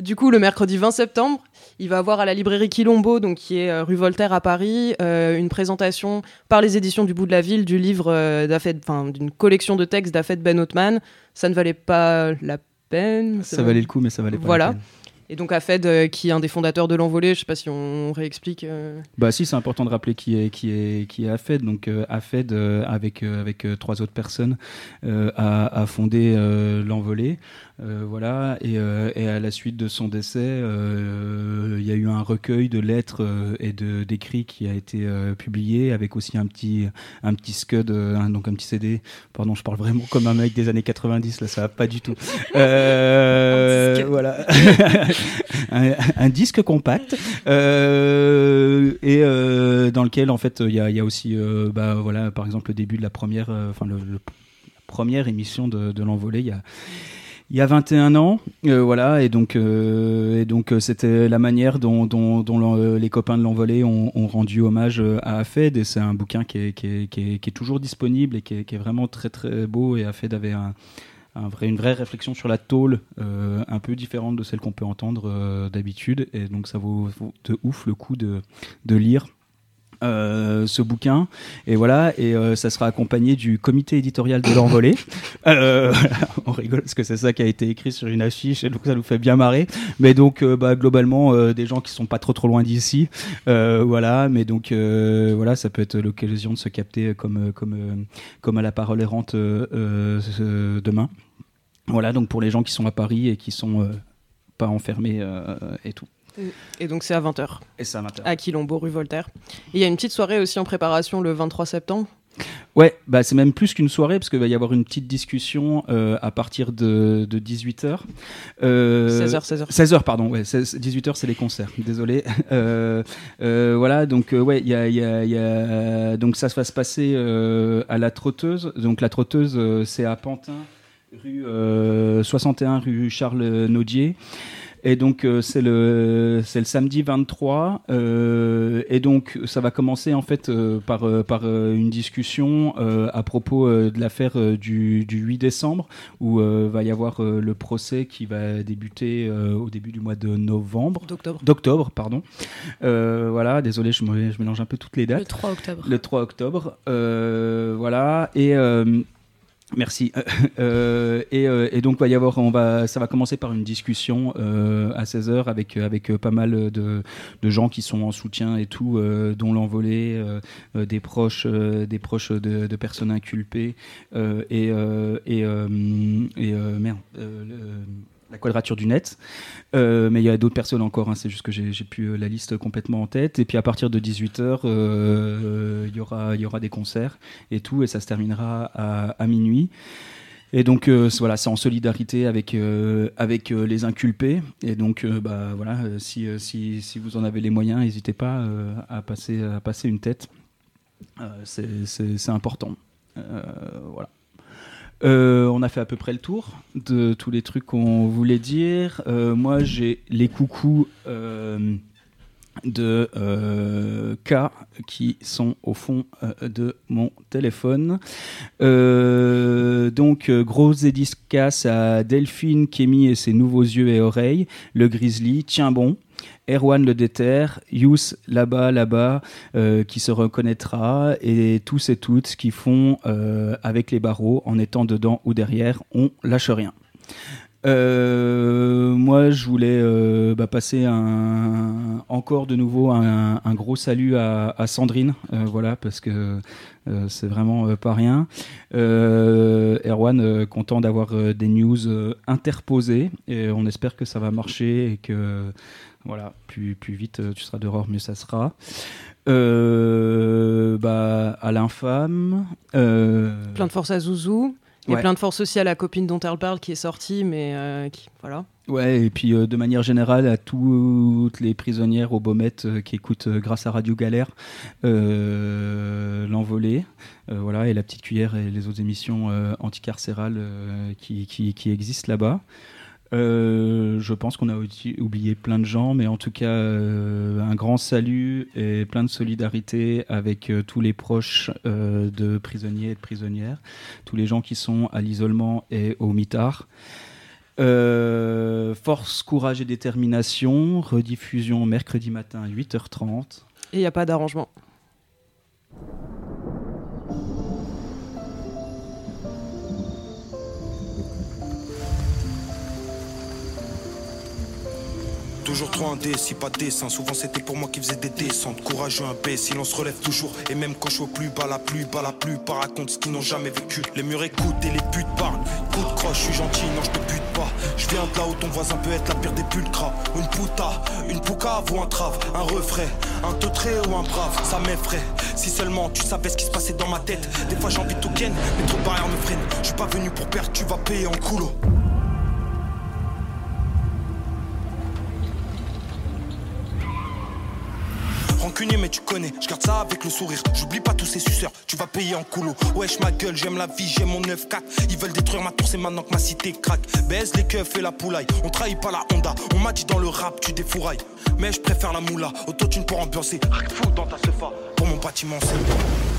Du coup, le mercredi 20 septembre, il va avoir à la librairie Quilombo, donc qui est euh, rue Voltaire à Paris, euh, une présentation par les éditions du bout de la ville du livre euh, d'Afed- enfin, d'une collection de textes d'Afed Ben Othman. Ça ne valait pas la peine. Ça valait le coup, mais ça valait pas. Voilà. la peine. Et donc Afed, euh, qui est un des fondateurs de l'envolée, je sais pas si on réexplique. euh, Bah si, c'est important de rappeler qui est qui est qui est Afed. Donc euh, Afed euh, avec euh, avec euh, trois autres personnes euh, a, a fondé euh, l'envolée. Euh, voilà et, euh, et à la suite de son décès, euh, il y a eu un recueil de lettres euh, et de d'écrits qui a été euh, publié avec aussi un petit un petit scud, euh, un- donc un petit CD. Pardon, je parle vraiment comme un mec des années 90 là, ça va pas du tout. Euh, voilà. un, disque compact euh, et euh, dans lequel en fait il y a, aussi euh, bah, voilà par exemple le début de la première enfin première émission de, de l'envolée il y a il y a 21 ans, voilà, et donc, et donc c'était la manière dont, les copains de l'envolée ont, rendu hommage à Afed, et c'est un bouquin qui est, qui est, toujours disponible et qui est, qui est vraiment très très beau, et Afed avait un, une vraie réflexion sur la tôle, euh, un peu différente de celle qu'on peut entendre euh, d'habitude, et donc ça vaut, vaut de ouf le coup de lire. Euh, ce bouquin. Et voilà et euh, ça sera accompagné du comité éditorial de l'envolée. Euh, on rigole parce que c'est ça qui a été écrit sur une affiche et donc ça nous fait bien marrer. Mais donc bah, globalement des gens qui sont pas trop trop loin d'ici voilà. Mais donc voilà ça peut être l'occasion de se capter comme comme comme à la parole errante demain. Voilà donc pour les gens qui sont à Paris et qui sont pas enfermés et tout Et donc c'est à 20h. et ça m'intéresse À Quilombo, rue Voltaire. Il y a une petite soirée aussi en préparation le 23 septembre. Ouais, bah c'est même plus qu'une soirée parce qu'il va y avoir une petite discussion euh, à partir de, de 18h. Euh, 16h, 16h. 16h, pardon, ouais, 18h c'est les concerts, désolé. Euh, euh, voilà, donc euh, ouais, il y a, il y a- il y a- donc ça va se passer euh, à la Trotteuse. Donc la Trotteuse, euh, c'est à Pantin, rue euh, 61 rue Charles Naudier. Et donc euh, c'est le c'est le samedi 23 euh, et donc ça va commencer en fait euh, par euh, par une discussion à propos de l'affaire du, du 8 décembre où va y avoir le procès qui va débuter au début du mois de novembre D'octobre. d'octobre pardon voilà désolé je, je mélange un peu toutes les dates Le 3 octobre. le 3 octobre. Voilà. Et. Merci. Euh, et, euh, et donc va y avoir, on va, ça va commencer par une discussion euh, à 16h avec avec pas mal de, gens qui sont en soutien et tout, dont l'envolée, des proches, des proches de, personnes inculpées et merde, la quadrature du net. Euh, mais il y a d'autres personnes encore, hein, c'est juste que j'ai plus euh, la liste complètement en tête. Et puis à partir de 18h, il y, aura, il y aura des concerts et tout, et ça se terminera à, minuit. Et donc euh, voilà, c'est en solidarité avec, euh, euh, les inculpés. Et donc euh, bah, voilà, euh, si, euh, vous en avez les moyens, n'hésitez pas euh, à, passer, à passer une tête. Euh, c'est- important. Euh, voilà. Euh, on a fait à peu près le tour de tous les trucs qu'on voulait dire. Euh, moi, j'ai les coucous euh, de K qui sont au fond de mon téléphone. Donc, grosse dédicace à Delphine, Kémy et ses nouveaux yeux et oreilles, le Grizzly, tiens bon. Erwan le déter, Yous là-bas, là-bas, euh, qui se reconnaîtra, et tous et toutes qui font euh, avec les barreaux, en étant dedans ou derrière, on lâche rien. Euh, moi, je voulais bah, passer encore de nouveau un, gros salut à, Sandrine, voilà, parce que c'est vraiment pas rien. Erwan, content d'avoir des news interposées, et on espère que ça va marcher et que voilà, plus, plus vite euh, tu seras dehors, mieux ça sera. Euh, bah, à l'infâme. euh, Plein de force à Zouzou. Et Ouais. plein de force aussi à la copine dont elle parle qui est sortie, mais euh, qui, voilà. Ouais, et puis euh, de manière générale à toutes les prisonnières au Beaumet euh, qui écoutent grâce à Radio Galère l'envolée, voilà, et la petite cuillère et les autres émissions anticarcérales qui, qui, qui existent là-bas. Euh, je pense qu'on a oublié plein de gens, mais en tout cas, euh, un grand salut et plein de solidarité avec euh, tous les proches de prisonniers et de prisonnières, tous les gens qui sont à l'isolement et au mitard. Force, courage et détermination, rediffusion mercredi matin à 8h30. Et il n'y a pas d'arrangement. Toujours trop indécis, pas de dessin. Souvent c'était pour moi qui faisais des descentes. Courageux, imbécile, on se relève toujours. Et même quand je au plus bas, la plus bas, la plupart racontent ce qu'ils n'ont jamais vécu. Les murs écoutent et les putes parlent. Coup de croche, je suis gentil, non, je te bute pas. Je viens de là où ton voisin peut être la pire des pulcras. Une puta, une pouca ou un trave. Un refrain, un teutré ou un brave. Ça m'effraie. Si seulement tu savais ce qui se passait dans ma tête. Des fois j'ai envie de tout mais trop barrières me freinent. Je suis pas venu pour perdre, tu vas payer en coulo. Rancunier mais tu connais, je garde ça avec le sourire. J'oublie pas tous ces suceurs, tu vas payer en coulo. Wesh ma gueule, j'aime la vie, j'aime mon 9-4 Ils veulent détruire ma tour, c'est maintenant que ma cité craque. Baise les keufs et la poulaille, on trahit pas la Honda. On m'a dit dans le rap, tu défourailles. Mais je préfère la moula, autotune pour ambiancer Rien fou dans ta sefa, pour mon bâtiment c'est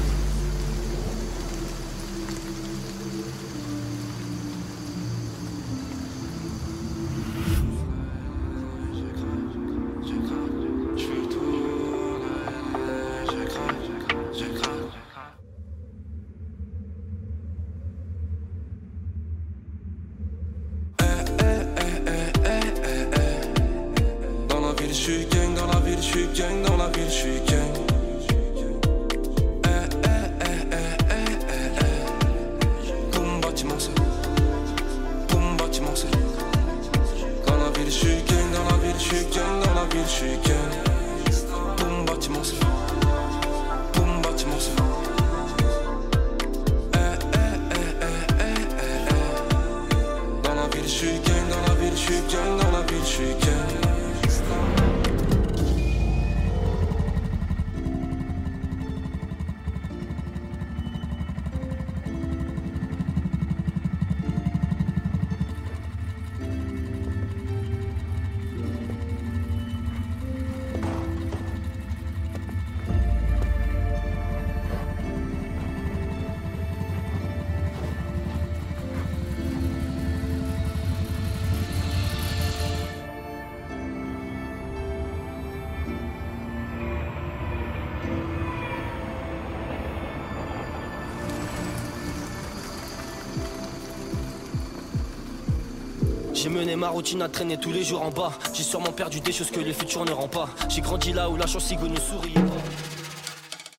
ma routine à traîner tous les jours en bas. J'ai sûrement perdu des choses que le futur ne rend pas. J'ai grandi là où la chance ne souriait pas.